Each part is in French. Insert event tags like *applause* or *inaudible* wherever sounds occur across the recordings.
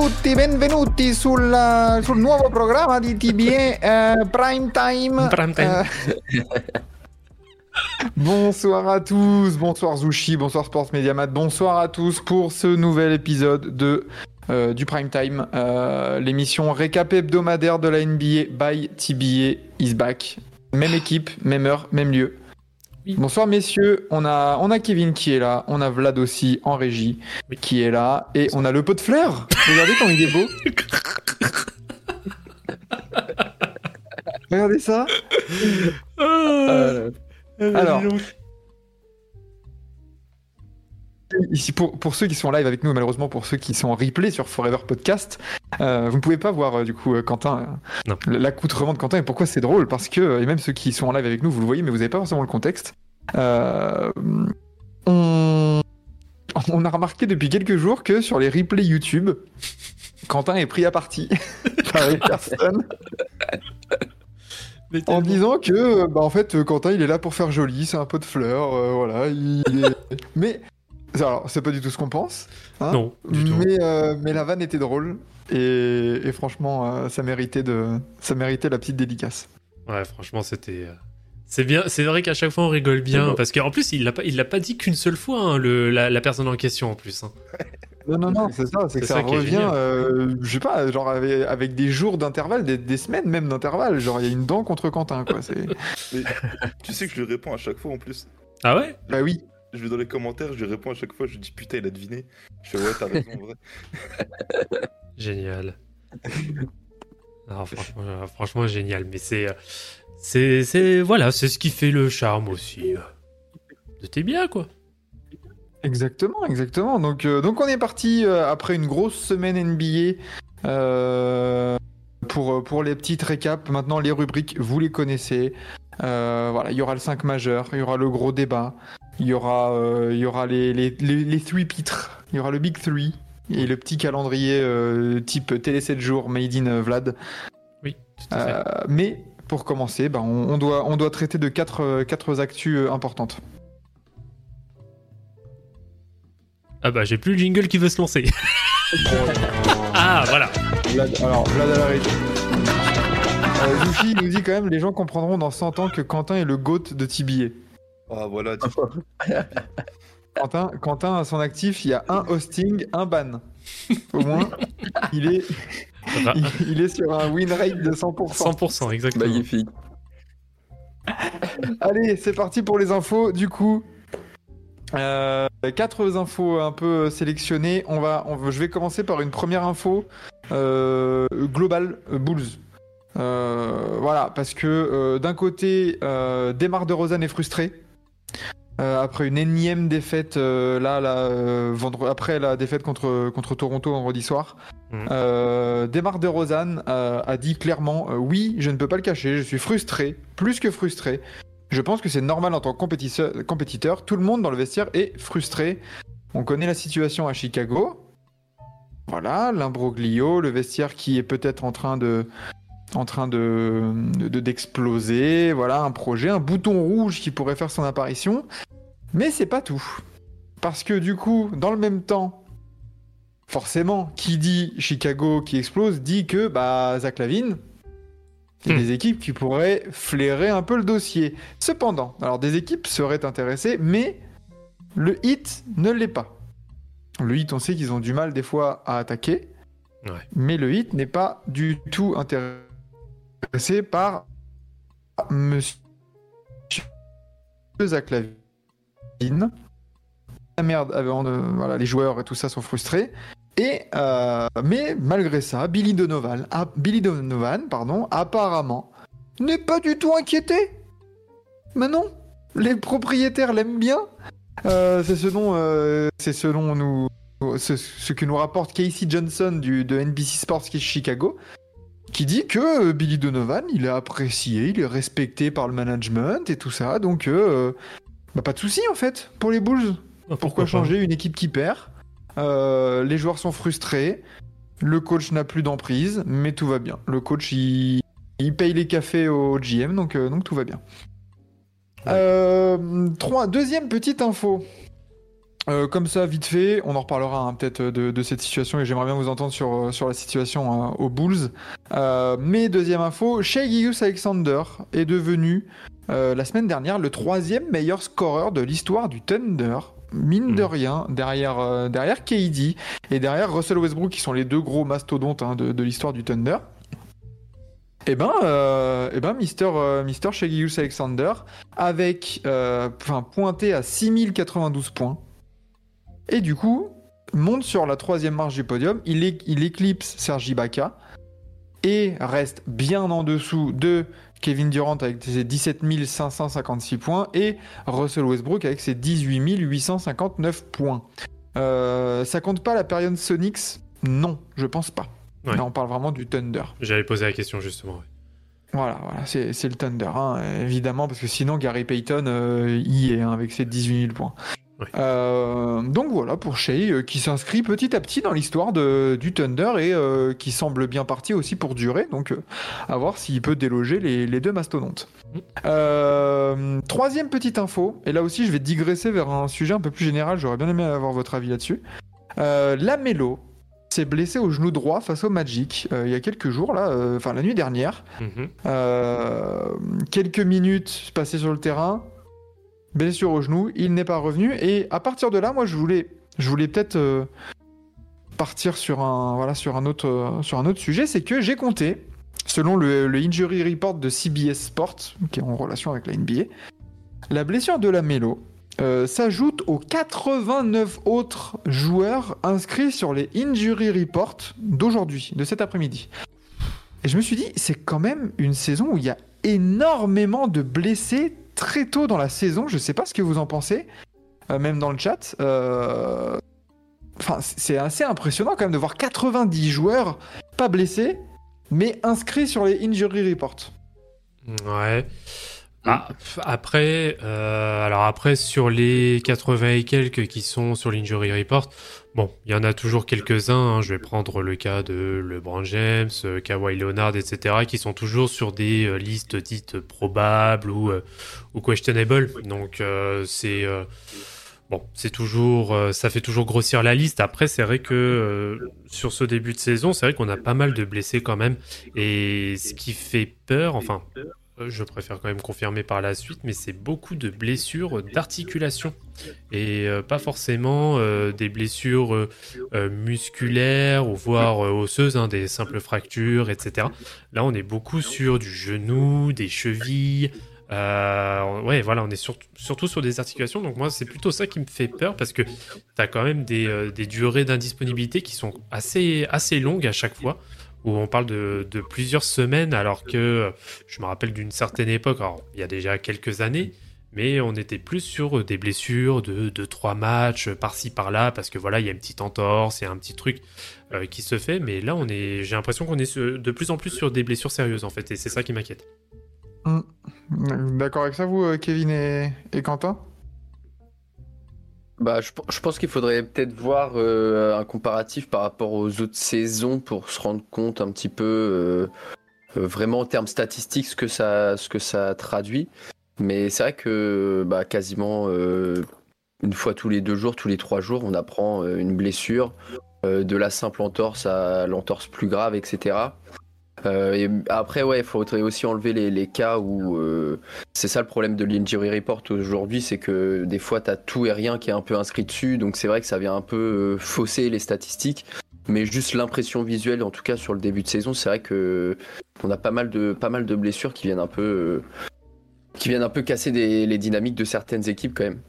Ciao a tutti, benvenuti sul, sul nuovo programma di TBE eh, Prime Time. Prime Time. *laughs* Bonsoir à tous, bonsoir Zushi, bonsoir Sports Mediamat, bonsoir à tous pour ce nouvel épisode de euh, du Prime Time, euh, l'émission récap hebdomadaire de la NBA by TBA is back. Même équipe, même heure, même lieu. Oui. Bonsoir messieurs, on a, on a Kevin qui est là, on a Vlad aussi en régie Oui. qui est là, et on a le pot de fleurs. Regardez comme il est beau. *laughs* Regardez ça. Euh, alors. Ici, pour, pour ceux qui sont en live avec nous, malheureusement pour ceux qui sont en replay sur Forever Podcast, euh, vous ne pouvez pas voir euh, du coup euh, Quentin, euh, l'accoutrement de Quentin. Et pourquoi c'est drôle Parce que, et même ceux qui sont en live avec nous, vous le voyez, mais vous n'avez pas forcément le contexte. On, on a remarqué depuis quelques jours que sur les replays YouTube, Quentin est pris à partie *laughs* par les personnes en disant que, bah, en fait, Quentin, il est là pour faire joli, c'est un pot de fleurs, voilà. Il est... mais, alors, c'est pas du tout ce qu'on pense. hein, Non, du tout. mais, euh, mais la vanne était drôle. Et, et franchement, euh, ça, méritait de... ça méritait la petite dédicace. Ouais, franchement, c'était. euh, C'est bien, c'est vrai qu'à chaque fois on rigole bien parce qu'en plus il l'a pas, il l'a pas dit qu'une seule fois hein, le, la, la personne en question en plus. hein. *laughs* Non, non, non, c'est ça, c'est que ça, ça revient, euh, je sais pas, genre avec, avec des jours d'intervalle, des, des semaines même d'intervalle. Genre, il y a une dent contre Quentin, quoi. c'est- *laughs* Mais tu sais que je lui réponds à chaque fois en plus. Ah ouais? Bah oui. Je vais dans les commentaires, je lui réponds à chaque fois, je lui dis putain, il a deviné. Je fais ouais, t'as raison, en vrai. *laughs* Génial. Alors, franchement, franchement génial. Mais c'est, c'est, c'est voilà, c'est ce qui fait le charme aussi. euh, De tes bien quoi. Exactement, exactement. Donc, euh, donc on est parti euh, après une grosse semaine NBA euh, pour, pour les petites récaps. Maintenant, les rubriques, vous les connaissez. Euh, voilà, il y aura le 5 majeur, il y aura le gros débat, il y aura, euh, il y aura les, les, les, les three pitres, il y aura le Big 3 et le petit calendrier euh, type télé 7 jours, Made in euh, Vlad. Oui, tout à fait. Euh, mais pour commencer, bah, on, on doit, on doit traiter de quatre, quatre actus euh, importantes. Ah bah j'ai plus le jingle qui veut se lancer. *laughs* ah voilà. Vlad, alors, Vlad à la régie. Euh, Zushi nous dit quand même les gens comprendront dans 100 ans que Quentin est le GOAT de TBA. Ah voilà, tu- *laughs* Quentin, Quentin, à son actif, il y a un hosting, un ban. Au moins, il est, Ra- il, il est sur un win rate de 100%. 100% exactement. Magnifique. *laughs* Allez, c'est parti pour les infos. Du coup, euh, quatre infos un peu sélectionnées. On va, on va- je vais commencer par une première info euh, globale euh, Bulls. Euh, voilà, parce que euh, d'un côté, euh, Demar de Rosanne est frustré. Euh, après une énième défaite, euh, là, là euh, vendre- après la défaite contre, contre Toronto vendredi soir, euh, Demar de Rosanne a dit clairement Oui, je ne peux pas le cacher, je suis frustré, plus que frustré. Je pense que c'est normal en tant que compétisseur- compétiteur. Tout le monde dans le vestiaire est frustré. On connaît la situation à Chicago. Voilà, l'imbroglio, le vestiaire qui est peut-être en train de en train de de- d'exploser. voilà, un projet, un bouton rouge qui pourrait faire son apparition. Mais c'est pas tout. Parce que du coup, dans le même temps, forcément, qui dit Chicago qui explose dit que bah Zach Lavine, il y a Hmm. des équipes qui pourraient flairer un peu le dossier. Cependant, alors des équipes seraient intéressées, mais le hit ne l'est pas. Le hit, on sait qu'ils ont du mal des fois à attaquer, Ouais. mais le hit n'est pas du tout intéressé par Monsieur Zach Lavine. La merde, les joueurs et tout ça sont frustrés. Et euh, mais malgré ça, Billy Donovan, Billy Donovan, pardon, apparemment, n'est pas du tout inquiété. Mais non, les propriétaires l'aiment bien. Euh, euh, c'est ce dont nous, ce, que nous rapporte Casey Johnson de NBC Sports Chicago, qui dit que euh, Billy Donovan, il est apprécié, il est respecté par le management et tout ça. Donc, euh, bah, pas de souci en fait pour les Bulls. Ah, Pourquoi changer une équipe qui perd? Euh, Les joueurs sont frustrés. Le coach n'a plus d'emprise, mais tout va bien. Le coach, il, il paye les cafés au GM, donc, euh, donc tout va bien. Ouais. Trois, deuxième petite info. Euh, comme ça, vite fait, on en reparlera hein, peut-être de, de cette situation et j'aimerais bien vous entendre sur, euh, sur la situation euh, aux Bulls. Euh, mais deuxième info, Shea Gilgeous Alexander est devenu euh, la semaine dernière le troisième meilleur scoreur de l'histoire du Thunder. Mine de Mhm. rien, derrière, euh, derrière KD et derrière Russell Westbrook, qui sont les deux gros mastodontes hein, de, de l'histoire du Thunder. Et ben, euh, eh ben Mister, euh, Alexander, avec, euh, pointé à 6092 points. Et du coup, monte sur la troisième marche du podium. Il, é- il éclipse Sergi Ibaka et reste bien en dessous de Kevin Durant avec ses 17 556 points et Russell Westbrook avec ses 18 859 points. Euh, ça compte pas la période Sonics? Non, je pense pas. Ouais. Là, on parle vraiment du Thunder. J'avais posé la question justement. ouais. Voilà, voilà c'est c'est le Thunder, hein, évidemment, parce que sinon Gary Payton euh, y est hein, avec ses 18 000 points. Euh, donc voilà pour Shea euh, qui s'inscrit petit à petit dans l'histoire du Thunder et euh, qui semble bien parti aussi pour durer. Donc à voir s'il peut déloger les, les deux mastodontes. Troisième petite info, et là aussi je vais digresser vers un sujet un peu plus général, j'aurais bien aimé avoir votre avis là-dessus. Lamelo s'est blessé au genou droit face au Magic il y a quelques jours, là, enfin la nuit dernière. Mhm. Quelques minutes passées sur le terrain, blessure au genou, il n'est pas revenu. Et à partir de là, moi, je voulais, je voulais peut-être euh, partir sur un, voilà, sur un autre, euh, sur un autre sujet, c'est que j'ai compté, selon le, injury report de CBS Sport, qui est en relation avec la NBA, la blessure de la Mélo s'ajoute aux 89 autres joueurs inscrits sur les injury reports d'aujourd'hui, de cet après-midi. Et je me suis dit, c'est quand même une saison où il y a énormément de blessés très tôt dans la saison. Je sais pas ce que vous en pensez, euh, même dans le chat. Euh, Enfin, c'est assez impressionnant quand même de voir 90 joueurs pas blessés, mais inscrits sur les injury reports. Ouais. Ah, pff, après, euh, alors après, sur les 80 et quelques qui sont sur l'injury report, bon, il y en a toujours quelques-uns. hein. Je vais prendre le cas de LeBron James, euh, Kawhi Leonard, etc., qui sont toujours sur des euh, listes dites probables ou, euh, ou questionable. Donc, euh, c'est. Bon, c'est toujours, ça fait toujours grossir la liste. Après, c'est vrai que sur ce début de saison, c'est vrai qu'on a pas mal de blessés quand même. Et ce qui fait peur, enfin, je préfère quand même confirmer par la suite, mais c'est beaucoup de blessures d'articulation. Et euh, pas forcément euh, des blessures euh, musculaires ou voire osseuses, hein, des simples fractures, etc. Là, on est beaucoup sur du genou, des chevilles. Euh, ouais, voilà, on est sur- surtout sur des articulations. Donc moi, c'est plutôt ça qui me fait peur parce que tu as quand même des, durées d'indisponibilité qui sont assez, assez longues à chaque fois où on parle de, de plusieurs semaines, alors que je me rappelle d'une certaine époque, alors il y a déjà quelques années, mais on était plus sur des blessures de 2-3 matchs euh, par-ci par-là, parce que voilà, il y a une petite entorse, il y a un petit truc euh, qui se fait, mais là, on est, j'ai l'impression qu'on est de plus en plus sur des blessures sérieuses, en fait, et c'est ça qui m'inquiète. D'accord avec ça, vous, euh, Kevin et, et Quentin? Bah, je, je pense qu'il faudrait peut-être voir euh, un comparatif par rapport aux autres saisons pour se rendre compte un petit peu euh, euh, vraiment en termes statistiques ce que ça, ce que ça traduit. Mais c'est vrai que bah, quasiment euh, une fois tous les deux jours, tous les trois jours, on apprend euh, une blessure, euh, de la simple entorse à l'entorse plus grave, etc. Et après, ouais, il faudrait aussi enlever les, les cas où c'est ça le problème de l'injury report aujourd'hui, c'est que des fois tu as tout et rien qui est un peu inscrit dessus, donc c'est vrai que ça vient un peu fausser les statistiques. Mais juste l'impression visuelle, en tout cas sur le début de saison, c'est vrai que on a pas mal de pas mal de blessures qui viennent un peu qui viennent un peu casser les dynamiques de certaines équipes quand même.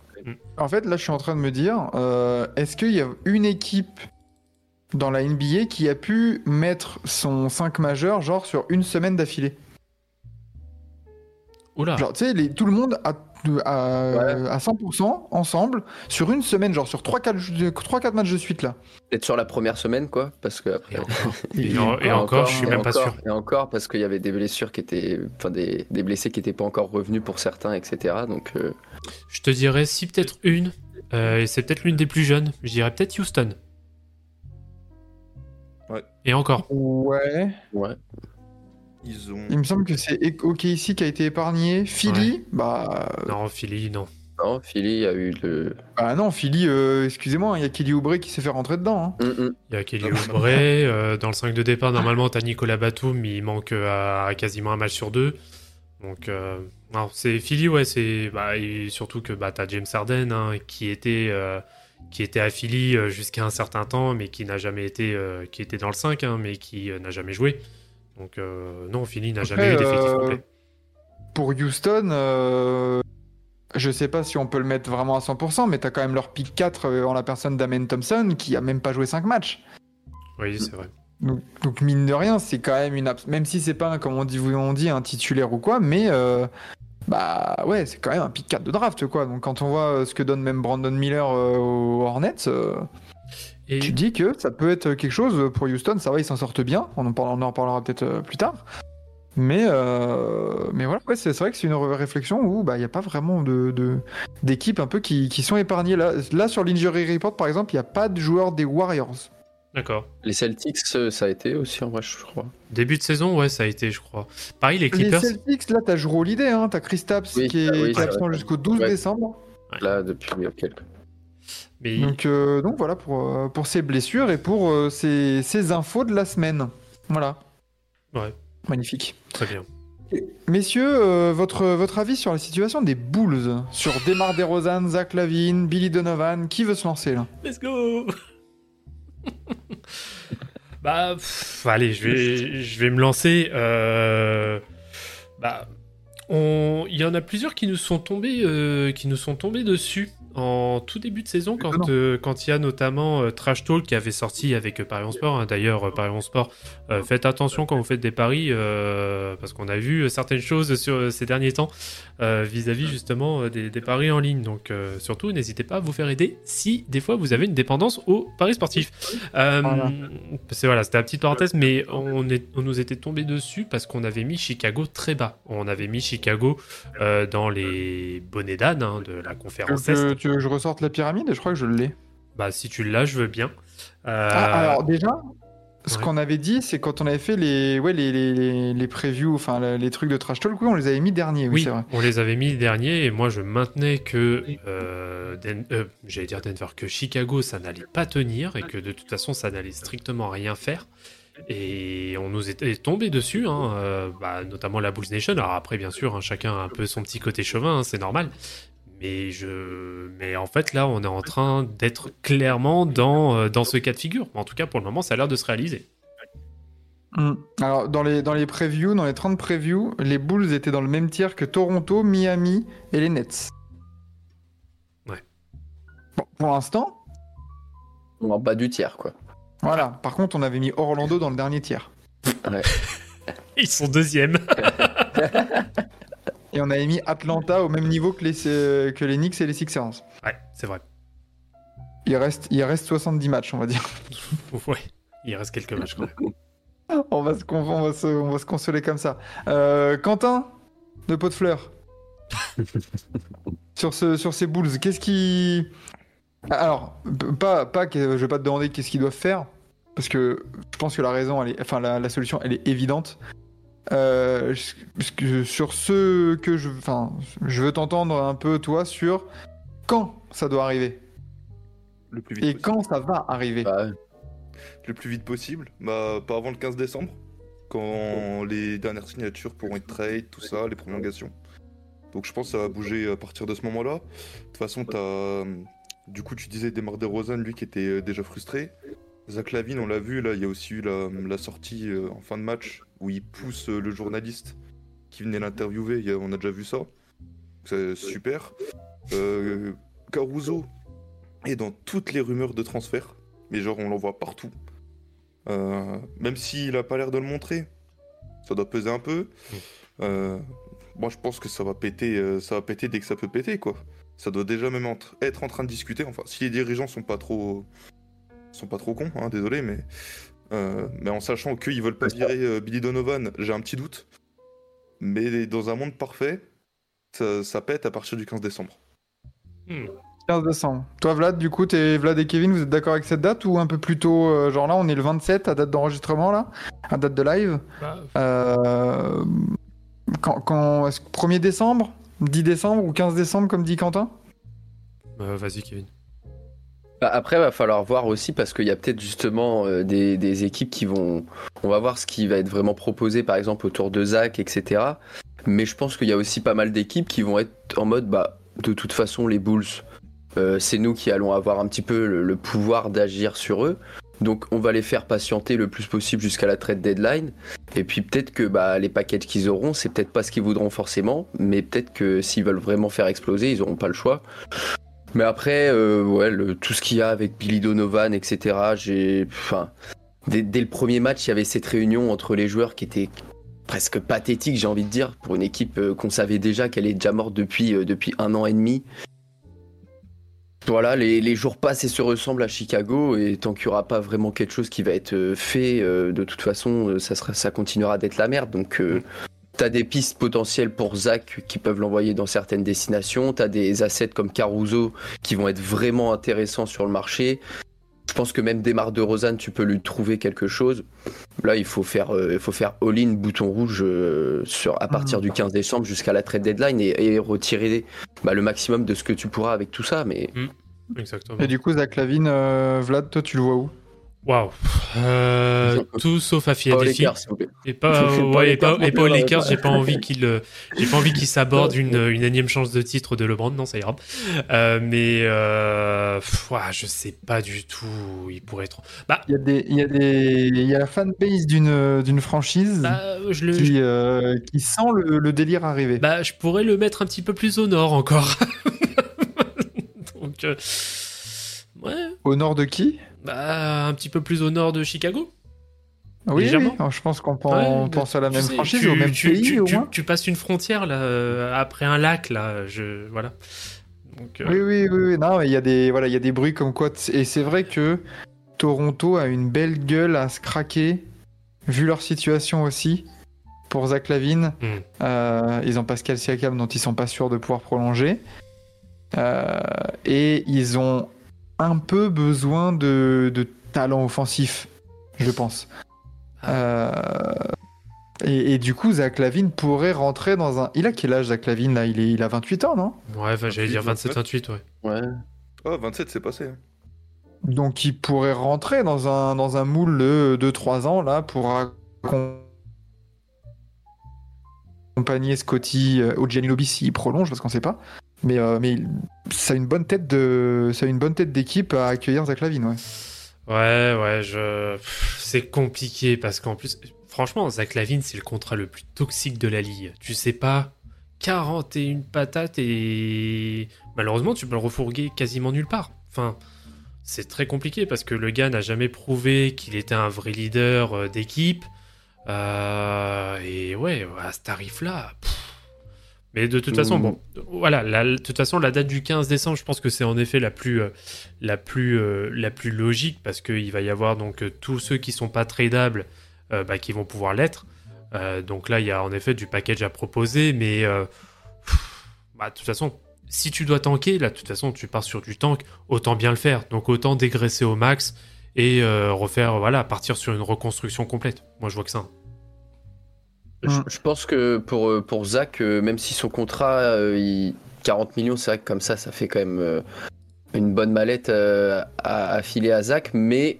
En fait, là, je suis en train de me dire, euh, est-ce qu'il y a une équipe dans la NBA qui a pu mettre son 5 majeur, genre, sur une semaine d'affilée? Oula. Genre, tu sais, les- tout le monde à, à, Ouais. à 100% ensemble sur une semaine, genre sur 3-4 matchs de suite là. Peut-être sur la première semaine, quoi, parce que après. Et encore, *laughs* et en- et encore, je suis même pas sûr. Et encore, parce qu'il y avait des blessures qui étaient. Enfin, des, des blessés qui n'étaient pas encore revenus pour certains, etc. Donc, euh, Je te dirais si peut-être une, euh, et c'est peut-être l'une des plus jeunes. Je dirais peut-être Houston. Ouais. Et encore. Ouais. ouais. Ils ont. Il me semble que c'est OK ici qui a été épargné. Philly, bah, Non, Philly, non. Non, Philly a eu le. bah non, Philly, euh, excusez-moi, il y a Kelly Oubre qui s'est fait rentrer dedans. hein. Mm, mm. Il y a Kelly Oubre. euh, dans le 5 de départ, normalement, t'as Nicolas Batum, mais il manque euh, à quasiment un match sur deux. Donc, euh, c'est Philly, ouais, c'est. Bah, et surtout que bah, t'as James Harden, hein, qui était. euh, qui était à Philly jusqu'à un certain temps, mais qui n'a jamais été, euh, qui était dans le 5, hein, mais qui euh, n'a jamais joué. Donc euh, non, Philly n'a jamais eu d'effectif euh, complet. Pour Houston, euh, je sais pas si on peut le mettre vraiment à 100%, mais t'as quand même leur pick 4 euh, en la personne d'Amen Thompson qui a même pas joué 5 matchs. Oui, c'est vrai. Donc, donc, mine de rien, c'est quand même une même si c'est pas comme on dit, on dit un titulaire ou quoi, mais euh, bah ouais, c'est quand même un pick 4 de draft quoi. Donc quand on voit ce que donne même Brandon Miller euh, aux Hornets, euh, Et tu dis que ça peut être quelque chose pour Houston. Ça va, ils s'en sortent bien. On en, parle- on en reparlera peut-être euh, plus tard. Mais euh, mais voilà, ouais, c'est vrai que c'est une réflexion où bah il y a pas vraiment de de- d'équipes un peu qui, qui sont épargnées là. Là sur l'injury report par exemple, il y a pas de joueurs des Warriors. d'accord. Les Celtics, euh, ça a été aussi, en vrai, je crois. Début de saison, ouais, ça a été, je crois. Pareil, les Les Clippers. Celtics, là, t'as Jrue Holiday, hein, t'as Kristaps Oui, qui est, ah oui, qui est c'est absent vrai. jusqu'au 12 Ouais. décembre. Là, depuis quelques. Mais Donc, euh, donc voilà pour, euh, pour ces blessures et pour euh, ces, ces infos de la semaine. Voilà. Ouais. Magnifique. très bien. Messieurs, euh, votre, votre avis sur la situation des Bulls? Sur Demar DeRozan, Zach Lavine, Billy Donovan, qui veut se lancer là? Let's go *laughs* Bah, pff, allez, je vais, je vais me lancer. euh, Bah, il y en a plusieurs qui nous sont tombés, euh, qui nous sont tombés dessus en tout début de saison quand euh, quand il y a notamment euh, Trash Talk qui avait sorti avec euh, Paris en Sport. hein. D'ailleurs, Paris en Sport, euh, faites attention quand vous faites des paris parce qu'on a vu certaines choses sur ces derniers temps vis-à-vis justement des, des paris en ligne. Donc surtout, n'hésitez pas à vous faire aider si des fois vous avez une dépendance aux paris sportifs. Voilà. C'était la petite parenthèse, mais on, est, on nous était tombé dessus parce qu'on avait mis Chicago très bas. On avait mis Chicago dans les bonnets d'âne hein, de la conférence Est. que, tu veux que je ressorte la pyramide Je crois que je l'ai. Bah si tu l'as, je veux bien. Euh, Ah, alors déjà, ce ouais. qu'on avait dit, c'est quand on avait fait les, ouais, les, les, les, previews, enfin les, trucs de Trash Talk, oui, on les avait mis derniers, oui, oui, vrai. on les avait mis derniers et moi je maintenais que, euh, euh, j'allais dire Denver, que Chicago ça n'allait pas tenir et que de toute façon ça n'allait strictement rien faire. Et on nous était tombé dessus, hein, euh, bah, notamment la Bulls Nation. Alors après, bien sûr, hein, chacun a un peu son petit côté chauvin, hein, c'est normal. Mais je, mais en fait là, on est en train d'être clairement dans euh, dans ce cas de figure. En tout cas, pour le moment, ça a l'air de se réaliser. Hmm. Alors, dans les, dans les previews, dans les 30 previews, les Bulls étaient dans le même tiers que Toronto, Miami et les Nets. Ouais. Bon, pour l'instant, En bas du tiers, quoi. voilà. Par contre, on avait mis Orlando dans le dernier tiers. *laughs* Ils sont deuxièmes. *laughs* Et on avait mis Atlanta au même niveau que les, euh, que les Knicks et les Sixers. ouais, c'est vrai. Il reste, il reste 70 matchs, on va dire. *laughs* Ouais, il reste quelques matchs quand même. *laughs* On va se, on va se, on va se consoler comme ça. Euh, Quentin, de pot de fleurs. *laughs* sur, ce, sur ces Bulls, qu'est-ce qui. Alors, pas, pas que je vais pas te demander qu'est-ce qu'ils doivent faire, parce que je pense que la raison, elle est, enfin la, la solution, elle est évidente. Euh, sur ce que je, enfin, je veux t'entendre un peu toi sur quand ça doit arriver Le plus vite et possible. quand ça va arriver. Bah, Le plus vite possible. Bah, pas avant le 15 décembre. Quand les dernières signatures pourront être trade, tout ça, les prolongations. Donc je pense que ça va bouger à partir de ce moment-là. De toute façon, t'as. euh, Du coup, tu disais Demar DeRozan, lui qui était déjà frustré. Zach Lavine, on l'a vu, là, il y a aussi eu la, sortie euh, en fin de match où il pousse euh, le journaliste qui venait l'interviewer. On a déjà vu ça. C'est super. Euh, Caruso est dans toutes les rumeurs de transfert. Mais genre, on l'en voit partout. Même s'il a pas l'air de le montrer, ça doit peser un peu. Moi je pense que ça va péter, ça va péter dès que ça peut péter quoi. Ça doit déjà même être en train de discuter. Enfin, si les dirigeants sont pas trop, sont pas trop cons, hein, désolé, mais euh, mais en sachant qu'ils veulent pas virer euh, Billy Donovan, j'ai un petit doute. Mais dans un monde parfait, ça, ça pète à partir du 15 décembre. Hmm. 15 décembre. Toi, Vlad, du coup, t'es Vlad et Kevin, vous êtes d'accord avec cette date ou un peu plus tôt euh, Genre là, on est le 27 à date d'enregistrement, là À date de live? Bah, Euh, Quand, quand est-ce que 1er décembre 10 décembre ou 15 décembre, comme dit Quentin? Euh, Vas-y, Kevin. Bah, après, va falloir voir aussi parce qu'il y a peut-être justement euh, des, équipes qui vont. On va voir ce qui va être vraiment proposé, par exemple autour de Zach, etc. Mais je pense qu'il y a aussi pas mal d'équipes qui vont être en mode, bah, de toute façon, les Bulls, euh, c'est nous qui allons avoir un petit peu le, pouvoir d'agir sur eux. Donc, on va les faire patienter le plus possible jusqu'à la trade deadline. Et puis, peut-être que bah, les packages qu'ils auront, c'est peut-être pas ce qu'ils voudront forcément. Mais peut-être que s'ils veulent vraiment faire exploser, ils auront pas le choix. Mais après, euh, ouais, tout ce qu'il y a avec Billy Donovan, etc. J'ai, enfin, dès, le premier match, il y avait cette réunion entre les joueurs qui était presque pathétique, j'ai envie de dire, pour une équipe euh, qu'on savait déjà qu'elle est déjà morte depuis euh, depuis un an et demi. Voilà, les, les jours passent et se ressemblent à Chicago, et tant qu'il n'y aura pas vraiment quelque chose qui va être fait, de toute façon, ça, sera, ça continuera d'être la merde. Donc, euh, T'as des pistes potentielles pour Zach qui peuvent l'envoyer dans certaines destinations. T'as des assets comme Caruso qui vont être vraiment intéressants sur le marché. Je pense que même Demar de Rosanne, tu peux lui trouver quelque chose. Là, il faut faire, euh, il faut faire all-in bouton rouge euh, sur, à partir du 15 décembre jusqu'à la trade deadline et, et retirer bah, le maximum de ce que tu pourras avec tout ça. Mais Exactement. Et du coup, Zach Lavine, euh, Vlad, toi, tu le vois où? Waouh. Euh, tout sauf à Philadelphie. Lakers, s'il vous plaît. Et pas, *laughs* ouais, et pas, et pas aux Lakers, j'ai pas envie qu'il, j'ai pas envie qu'il s'aborde *laughs* une, une énième chance de titre de LeBron, non, ça ira. Euh, mais, euh, pff, ouah, je sais pas du tout où il pourrait être. Bah, Il y a des, il y a des, il y a la fanbase d'une d'une franchise bah, je le, qui, euh, qui sent le, le délire arriver. bah, je pourrais le mettre un petit peu plus au nord encore. *laughs* Donc, euh, ouais, Au nord de qui? Bah, un petit peu plus au nord de Chicago. Oui, je pense qu'on Ouais, pense à la même sais, franchise, tu- au même tu- pays tu, au moins. tu passes une frontière là, euh, après un lac là, je voilà. Donc, euh, Oui, oui, oui, oui. Non, mais il y a des, voilà, il y a des bruits comme quoi. Et c'est vrai que Toronto a une belle gueule à se craquer, vu leur situation aussi. Pour Zach Lavine, Mm. Euh, ils ont Pascal Siakam dont ils sont pas sûrs de pouvoir prolonger. Euh, et ils ont un peu besoin de, de talent offensif, je pense. Euh, et, et du coup, Zach Lavine pourrait rentrer dans un. Il a quel âge, Zach Lavine là? Il, est, il a 28 ans, non? Ouais, enfin, j'allais dire 27-28, ouais. Ouais. Ah, 27, c'est passé. hein. Donc il pourrait rentrer dans un, dans un moule de 2-3 ans là pour accom- accompagner Scotty euh, ou Gianni Lobby s'il prolonge parce qu'on sait pas. Mais, euh, mais ça a une bonne tête de ça a une bonne tête d'équipe à accueillir Zach Lavine ouais. Ouais, ouais, je... c'est compliqué parce qu'en plus, franchement, Zach Lavine, c'est le contrat le plus toxique de la ligue. Tu sais pas, 41 patates et malheureusement, tu peux le refourguer quasiment nulle part. Enfin, c'est très compliqué parce que le gars n'a jamais prouvé qu'il était un vrai leader euh, d'équipe. Euh, et ouais, à ce tarif-là. pff. Mais de toute façon, Mhm. bon, voilà, la- de toute façon, la date du 15 décembre, je pense que c'est en effet la plus, euh, la plus, euh, la plus logique parce qu'il va y avoir donc euh, tous ceux qui sont pas tradables euh, bah, qui vont pouvoir l'être. Donc là, il y a en effet du package à proposer, mais pff, bah, de toute façon, si tu dois tanker, là, de toute façon, tu pars sur du tank, autant bien le faire. Donc autant dégraisser au max et refaire, voilà, partir sur une reconstruction complète. Moi, je vois que ça. Je, je pense que pour, euh, pour Zach, euh, même si son contrat, euh, il- 40 millions, c'est vrai que comme ça, ça fait quand même euh, une bonne mallette euh, à, à filer à Zach, mais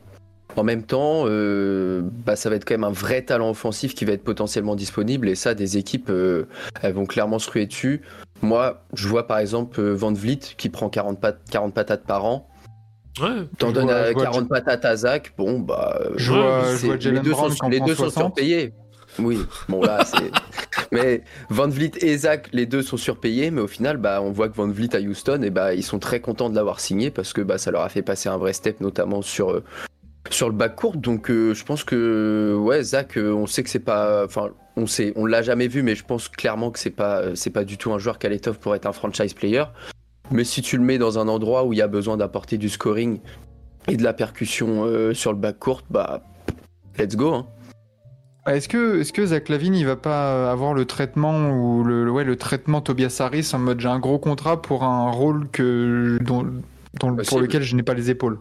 en même temps, euh, bah, ça va être quand même un vrai talent offensif qui va être potentiellement disponible, et ça, des équipes, euh, elles vont clairement se ruer dessus. Moi, je vois par exemple euh, Van Vliet qui prend 40, pat- 40 patates par an. Ouais, T'en donnes vois- euh, je vois- 40 patates à Zach, bon, bah. euh, Je vois, je c'est- vois les deux, sont, les deux sont 60. surpayés. Oui, bon là, c'est. *laughs* mais Van Vliet et Zach, les deux sont surpayés, mais au final, bah, on voit que Van Vliet à Houston, et bah, ils sont très contents de l'avoir signé parce que bah, ça leur a fait passer un vrai step, notamment sur, euh, sur le bac court. Donc euh, je pense que ouais, Zach, euh, on sait que c'est pas, enfin, on sait, on l'a jamais vu, mais je pense clairement que c'est pas, c'est pas du tout un joueur qui a l'étoffe pour être un franchise player. Mais si tu le mets dans un endroit où il y a besoin d'apporter du scoring et de la percussion sur le bac court, bah let's go. Hein. Est-ce que, est que Zach Lavine il va pas avoir le traitement ou le, ouais, le traitement Tobias Harris en mode j'ai un gros contrat pour un rôle que, dont, dont- pour lequel je n'ai pas les épaules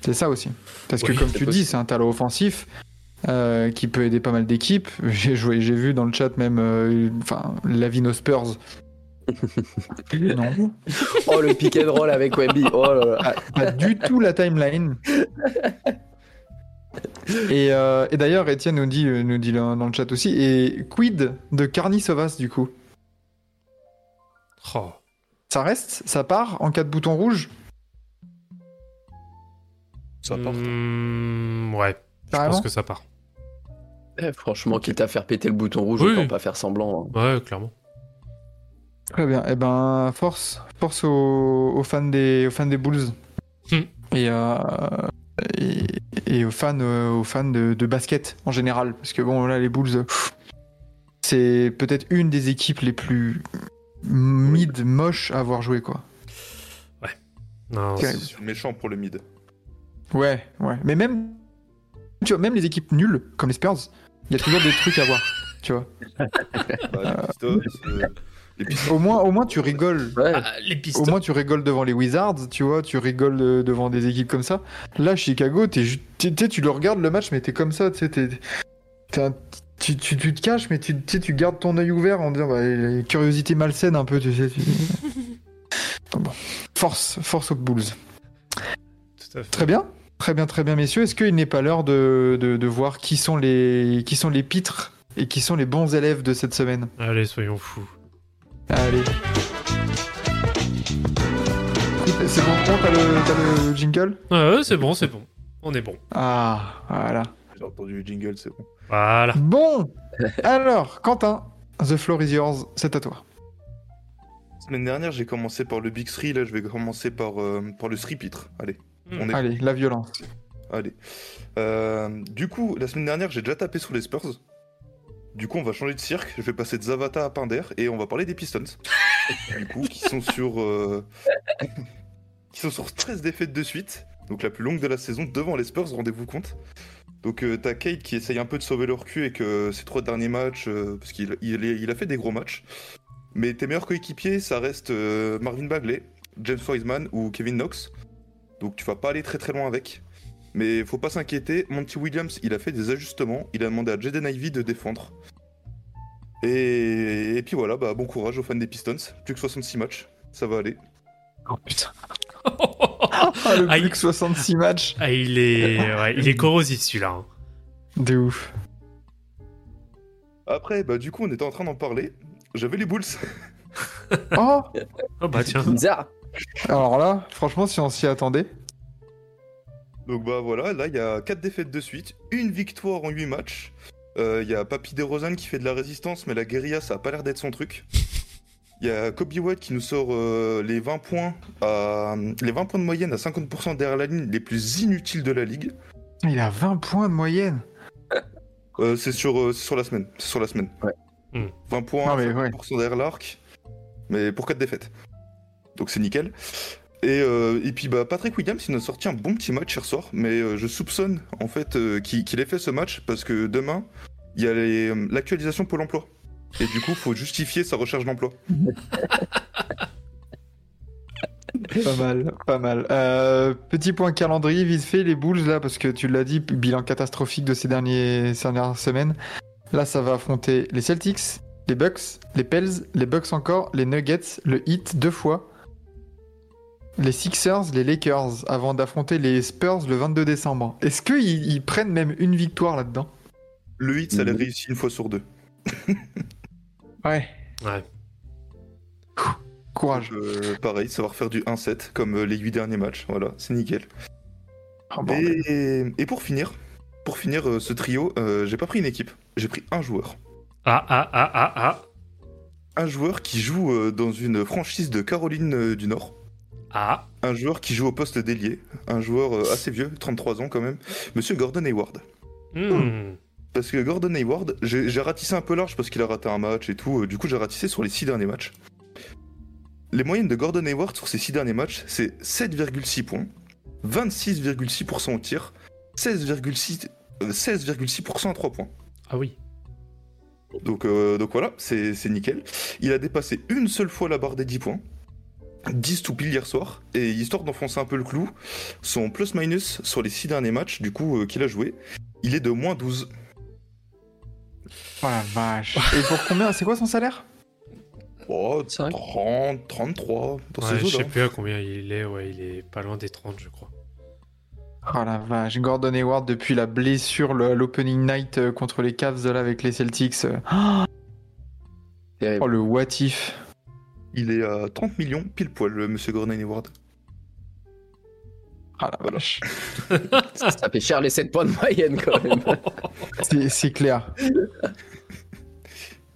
C'est ça aussi. Parce que comme tu dis, c'est un talent offensif euh, qui peut aider pas mal d'équipes. *laughs* J'ai joué, j'ai vu dans le chat même, euh, enfin, Lavine aux Spurs. *laughs* non, Oh le pick and roll avec Wemby. Oh là là. pas du tout la timeline. *laughs* *laughs* Et, euh, et d'ailleurs, Étienne nous dit, euh, nous dit dans dans le chat aussi. Et quid de Carni Sovas du coup? Oh. Ça reste Ça part en cas de bouton rouge Ça part. Hmm, ouais, je pense que ça part. Eh, franchement, quitte à faire péter le bouton rouge, Oui. autant pas faire semblant. hein. Ouais, clairement. Très bien. Et ben, force, force aux, aux fans des, aux fans des Bulls. Hmm. Et, euh, et, et aux fans, euh, aux fans de, de basket en général. Parce que bon, là, les Bulls, euh, c'est peut-être une des équipes les plus mid moches à avoir joué, quoi. Non, Terrible. c'est- Méchant pour le mid. Ouais, ouais. Mais même, tu vois, même les équipes nulles, comme les Spurs, il y a toujours des trucs à voir. Tu vois. *laughs* Bah, euh, Au moins, au moins, tu rigoles. Ouais. Ah, les. Au moins, tu rigoles devant les Wizards, tu vois, tu rigoles euh, devant des équipes comme ça. Là, Chicago, t'es t'es- t'es- tu le regardes le match, mais t'es comme ça, t'es- t'es un- tu, tu, tu te caches, mais tu, tu gardes ton œil ouvert en disant, bah, curiosité malsaine un peu, tu sais. tu- *laughs* bon. Force, force aux Bulls. Tout à fait. Très bien, très bien, très bien, messieurs. Est-ce qu'il n'est pas l'heure de, de, de voir qui sont les, qui sont les pitres et qui sont les bons élèves de cette semaine? Allez, soyons fous. Allez. C'est bon, bon, t'as le, t'as le jingle? Ouais, ouais, c'est bon, c'est bon. On est bon. Ah, voilà. J'ai entendu le jingle, c'est bon. Voilà. Bon, alors, Quentin, the floor is yours, c'est à toi. Semaine dernière, j'ai commencé par le Big Three, là je vais commencer par, euh, par le Three Pitre. Allez, on est Allez, la violence. Allez. Euh, du coup, la semaine dernière, j'ai déjà tapé sur les Spurs. Du coup, on va changer de cirque. Je vais passer de Zavata à Pinder et on va parler des Pistons. du coup, qui sont sur euh, *laughs* qui sont sur 13 défaites de suite. Donc la plus longue de la saison devant les Spurs, rendez-vous compte. Donc euh, t'as Kate qui essaye un peu de sauver leur cul et que ses trois derniers matchs, euh, parce qu'il a fait des gros matchs. Mais tes meilleurs coéquipiers, ça reste Marvin Bagley, James Wiseman ou Kevin Knox. Donc tu vas pas aller très très loin avec. Mais faut pas s'inquiéter, Monty Williams, il a fait des ajustements, il a demandé à Jaden Ivey de défendre. Et, et puis voilà, bah, bon courage aux fans des Pistons, plus que 66 matchs, ça va aller. Oh putain. *laughs* Ah, le Ah, plus il- que 66 matchs. Ah, il est, ouais, il est *laughs* corrosif celui-là. hein. De ouf. Après, bah du coup, on était en train d'en parler, j'avais les Bulls. Oh *laughs* Oh bah tiens. Bizarre. Alors là, franchement, si on s'y attendait. Donc bah voilà, là il y a 4 défaites de suite, une victoire en 8 matchs. Euh, Il y a Papy DeRozan qui fait de la résistance, mais la guérilla ça a pas l'air d'être son truc. Il y a Kobe White qui nous sort euh, les 20 points à, les 20 points de moyenne à 50% derrière la ligne les plus inutiles de la ligue. Il a 20 points de moyenne. Euh, c'est sur, euh, c'est sur la semaine. C'est sur la semaine. Ouais. Hmm. 20 points, Non, mais ouais. 50% derrière l'arc, mais pour 4 défaites. Donc c'est nickel. Et, euh, et puis bah, Patrick Williams, il a sorti un bon petit match hier soir, mais euh, je soupçonne en fait euh, qu'il ait fait ce match parce que demain, il y a l'actualisation Pôle emploi. Et du coup, faut justifier sa recherche d'emploi. *laughs* Pas mal, pas mal. Petit point calendrier, vite fait, les Bulls là, parce que tu l'as dit, bilan catastrophique de ces dernières semaines. Là, ça va affronter les Celtics, les Bucks, les Pels, les Bucks encore, les Nuggets, le Heat deux fois, les Sixers, les Lakers, avant d'affronter les Spurs le 22 décembre. Est-ce qu'ils ils prennent même une victoire là-dedans? Le hit, ça l'a Mhm. réussi une fois sur deux. *laughs* Ouais. Ouais. Courage. Euh, pareil, savoir faire du 1-7 comme euh, les 8 derniers matchs. Voilà, c'est nickel. Oh, bordel. Et, et pour finir, pour finir euh, ce trio, euh, j'ai pas pris une équipe, j'ai pris un joueur. Ah ah ah ah ah. un joueur qui joue euh, dans une franchise de Caroline euh, du Nord. Ah, Un joueur qui joue au poste d'ailier, un joueur euh, assez vieux, 33 ans quand même, monsieur Gordon Hayward. hmm. Parce que Gordon Hayward, j'ai ratissé un peu large parce qu'il a raté un match et tout, euh, du coup j'ai ratissé sur les 6 derniers matchs. Les moyennes de Gordon Hayward sur ces 6 derniers matchs, c'est 7,6 points, 26,6% au tir, 16,6% euh, 16,6% à 3 points. ah oui. Donc, euh, donc voilà, c'est nickel. Il a dépassé une seule fois la barre des 10 points. 10 tout pile hier soir. Et histoire d'enfoncer un peu le clou, son plus-minus sur les 6 derniers matchs, du coup, euh, qu'il a joué, il est de moins 12. Oh la vache. *laughs* Et pour combien? C'est quoi son salaire? Oh, Cinq. 30, 33, dans Ouais, ces je sais eaux-là. plus à combien il est. Ouais, il est pas loin des 30, je crois. Oh la vache. Gordon Hayward depuis la blessure, le- l'opening night euh, contre les Cavs là avec les Celtics. euh. Terrible. Oh le what if. Il est à 30 millions, pile poil, le monsieur Gordon Hayward. Ah la vache. *laughs* Ça fait cher les 7 points de moyenne quand même. *laughs* C'est c'est clair.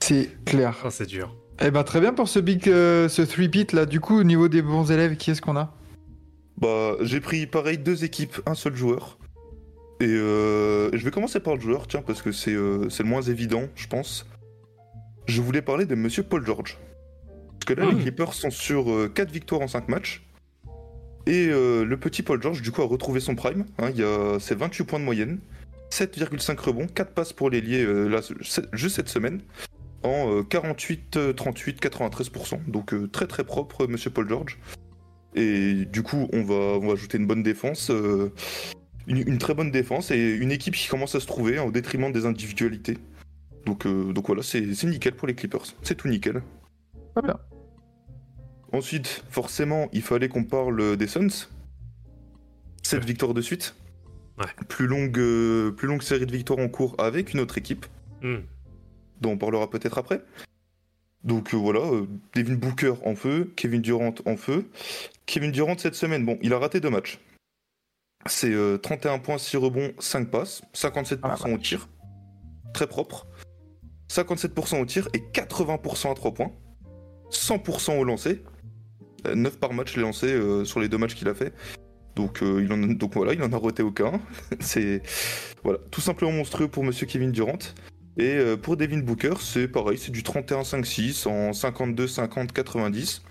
C'est clair. Ah, c'est dur. Eh ben très bien pour ce big, euh, ce three pit là. Du coup au niveau des bons élèves, qui est-ce qu'on a? Bah, j'ai pris pareil deux équipes, un seul joueur. Et euh, je vais commencer par le joueur, tiens, parce que c'est euh, c'est le moins évident, je pense. Je voulais parler de monsieur Paul George. Parce que là, Hmm. les Clippers sont sur 4 victoires en 5 matchs. Et euh, le petit Paul George, du coup, a retrouvé son prime. Hein, il y a ses 28 points de moyenne, 7,5 rebonds, 4 passes pour l'ailier euh, là, juste cette semaine, en euh, 48, euh, 38, 93%. Donc euh, très très propre, monsieur Paul George. Et du coup, on va, on va ajouter une bonne défense. euh, une, une très bonne défense et une équipe qui commence à se trouver hein, au détriment des individualités. Donc, euh, donc voilà, c'est c'est nickel pour les Clippers. C'est tout nickel. Très bien. Ensuite, forcément, il fallait qu'on parle des Suns. 7 Ouais. victoires de suite. Ouais. Plus longue, euh, plus longue série de victoires en cours avec une autre équipe, Hmm. dont on parlera peut-être après. Donc euh, voilà, euh, Devin Booker en feu, Kevin Durant en feu. Kevin Durant cette semaine, bon, il a raté deux matchs. C'est euh, 31 points, 6 rebonds, 5 passes, 57% Ah, au tir. Très propre. 57% au tir et 80% à 3 points. 100% au lancer. Euh, 9 par match les lancés euh, sur les deux matchs qu'il a fait. Donc, euh, il en a- donc voilà, il en a raté aucun. *laughs* c'est voilà, tout simplement monstrueux pour monsieur Kevin Durant. Et euh, pour Devin Booker, c'est pareil, c'est du 31-5-6 en 52-50-90.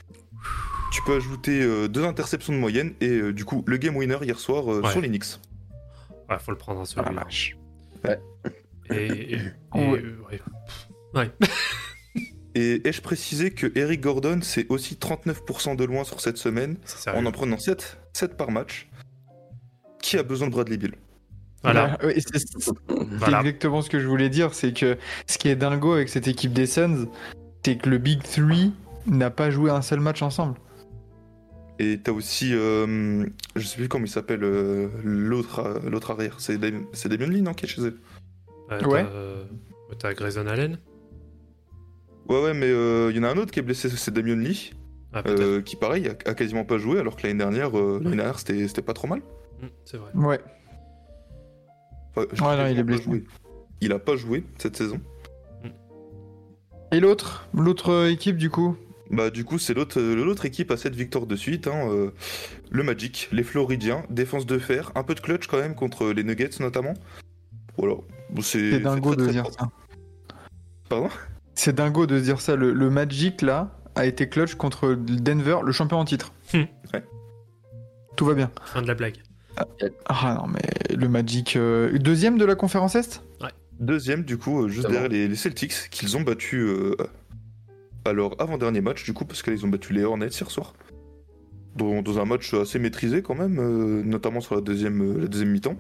Tu peux ajouter euh, deux interceptions de moyenne et euh, du coup le game winner hier soir euh, Ouais. sur les Knicks. Ouais, faut le prendre à Ah celui-là. la vache. Et, et- et- Ouais. euh, ouais. *laughs* Et ai-je précisé que Eric Gordon c'est aussi 39% de loin sur cette semaine? En en prenant 7, 7 par match Qui a besoin de Bradley Bill? Voilà. Ouais, c'est Voilà. exactement ce que je voulais dire. C'est que ce qui est dingo avec cette équipe des Suns, c'est que le Big Three n'a pas joué un seul match ensemble. Et t'as aussi, euh, je sais plus comment il s'appelle, euh, l'autre euh, l'autre arrière. C'est Dam- c'est Damien Lee, non, qui est chez eux Euh, Ouais. t'as- euh, T'as Grayson Allen Ouais, ouais, mais euh, il y en a un autre qui est blessé, c'est Damien Lee, Ah, euh, qui pareil a, a quasiment pas joué, alors que l'année dernière, euh, l'année dernière c'était c'était pas trop mal. Hmm, c'est vrai. Ouais. Enfin, je Ouais, non, il a est pas blessé. joué. Il a pas joué cette saison. Et l'autre L'autre équipe du coup? Bah du coup c'est l'autre euh, l'autre équipe à cette victoire de suite, hein, euh, le Magic, les Floridiens, défense de fer, un peu de clutch quand même contre les Nuggets notamment. Voilà, c'est dingo très, de très dire ça. Pardon? C'est dingo de dire ça. Le, le Magic là a été clutch contre Denver, le champion en titre. Hmm. Ouais. Tout va bien. Fin de la blague. Ah non mais le Magic euh, deuxième de la conférence Est? Deuxième du coup, euh, juste derrière les, les Celtics, qu'ils ont battu euh, à leur avant-dernier match du coup, parce qu'ils ont battu les Hornets hier soir. Dans, dans un match assez maîtrisé quand même, euh, notamment sur la deuxième, euh, la deuxième mi-temps.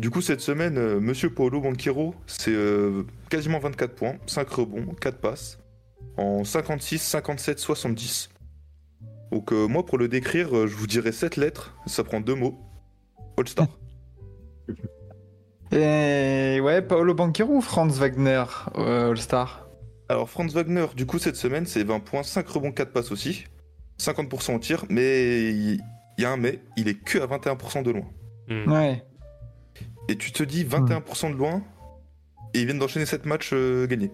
Du coup, cette semaine, euh, Monsieur Paolo Banquero, c'est euh, quasiment 24 points, 5 rebonds, 4 passes, en 56, 57, 70. Donc euh, moi, pour le décrire, euh, je vous dirais 7 lettres, ça prend deux mots. All-Star. *laughs* Et ouais, Paolo Banquero ou Franz Wagner euh, All-Star? Alors Franz Wagner, du coup, cette semaine, c'est 20 points, 5 rebonds, 4 passes aussi. 50% au tir, mais il il y a un mais, il est que à 21% de loin. Hmm. Ouais. Et tu te dis 21% de loin, et ils viennent d'enchaîner 7 matchs euh, gagnés.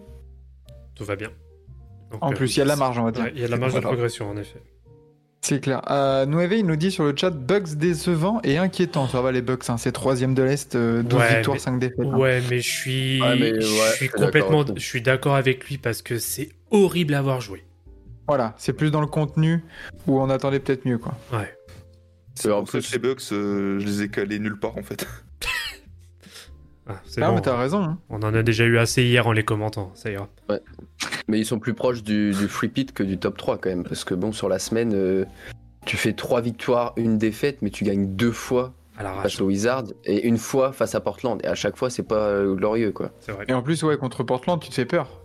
Tout va bien. Donc, En euh, plus, il y a de la marge, on va dire. ouais, il y a de la marge de progression, en effet. C'est clair. Euh, Nueve, il nous dit sur le chat Bugs décevant et inquiétant. Ça va les Bugs, hein, c'est troisième de l'Est, euh, 12 Ouais, victoires, mais- 5 défaites. hein. Ouais, mais je suis, Ouais, mais je ouais, suis je suis d'accord complètement, je suis d'accord avec lui parce que c'est horrible à avoir joué. Voilà, c'est plus dans le contenu où on attendait peut-être mieux. quoi. Ouais. C'est Euh, en plus- ces bugs, euh, je les ai calés nulle part en fait. Ah, Ah, bon. mais t'as raison. hein. On en a déjà eu assez hier en les commentant. Ça ira. Mais ils sont plus proches du, du free pit que du top 3 quand même. Parce que bon, sur la semaine, euh, tu fais 3 victoires, une défaite, mais tu gagnes deux fois face aux Wizards et une fois face à Portland. Et à chaque fois, c'est pas euh, glorieux quoi. C'est vrai. Et en plus, ouais, contre Portland, tu te fais peur.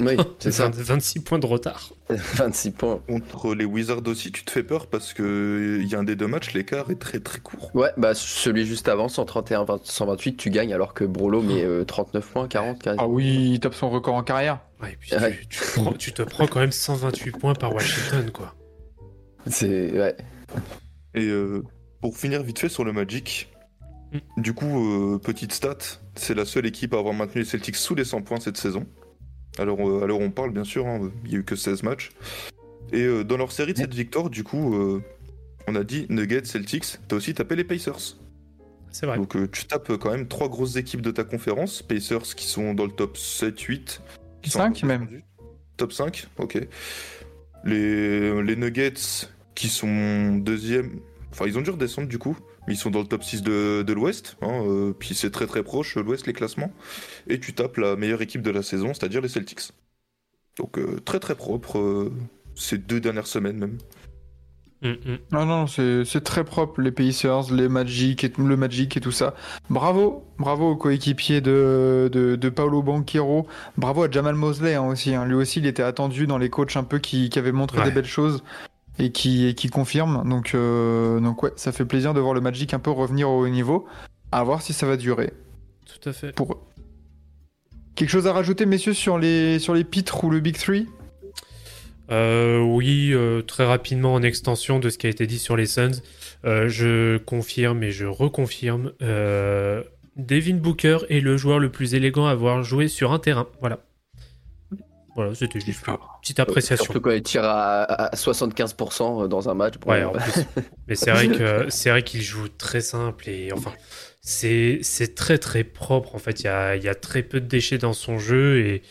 Oui, *laughs* c'est ça. 20 26 points de retard. *laughs* 26 points. Contre les Wizards aussi, tu te fais peur parce que il y a un des deux matchs, l'écart est très très court. Ouais, bah celui juste avant, 131, 20 128, tu gagnes alors que Brolo met euh, 39 points, 40, 40. Ah oui, il tape son record en carrière. Ouais, et puis Ouais. tu, tu prends- tu te prends quand même 128 points par Washington, quoi. C'est ouais. Et euh, pour finir vite fait sur le Magic, Mm. du coup, euh, petite stat, c'est la seule équipe à avoir maintenu les Celtics sous les 100 points cette saison. Alors, euh, alors on parle bien sûr, hein, il y a eu que 16 matchs. Et euh, dans leur série de 7 victoires, du coup, euh, on a dit Nuggets, Celtics, t'as aussi tapé les Pacers. C'est vrai. Donc euh, tu tapes quand même trois grosses équipes de ta conférence, Pacers qui sont dans le top 7-8. qui sont Cinq un peu même. descendus. Top 5, ok. Les, les Nuggets qui sont deuxième, enfin ils ont dû redescendre du coup, ils sont dans le top 6 de, de l'Ouest, hein, euh, puis c'est très très proche l'Ouest les classements. Et tu tapes la meilleure équipe de la saison, c'est-à-dire les Celtics. Donc euh, très très propre euh, ces deux dernières semaines même. Mm, mm. Non, non, c'est c'est très propre, les Pacers, les Magic et le Magic et tout ça. Bravo, bravo aux coéquipiers de, de, de Paolo Banquero. Bravo à Jamal Mosley hein, aussi. hein. Lui aussi, il était attendu dans les coachs un peu qui, qui avaient montré Ouais. des belles choses et qui, et qui confirment. Donc, euh, donc, ouais, ça fait plaisir de voir le Magic un peu revenir au haut niveau. À voir si ça va durer Tout à fait. pour eux. Quelque chose à rajouter, messieurs, sur les, sur les pitres ou le Big Three? Euh, oui, euh, très rapidement en extension de ce qui a été dit sur les Suns, euh, je confirme et je reconfirme. Devin Booker est le joueur le plus élégant à avoir joué sur un terrain. Voilà. Voilà, c'était juste une petite appréciation. Surtout quand il tire à, à 75% dans un match. Ouais, en plus. *laughs* Mais c'est vrai que c'est vrai qu'il joue très simple et enfin c'est c'est très très propre en fait. Il y a, il y a très peu de déchets dans son jeu et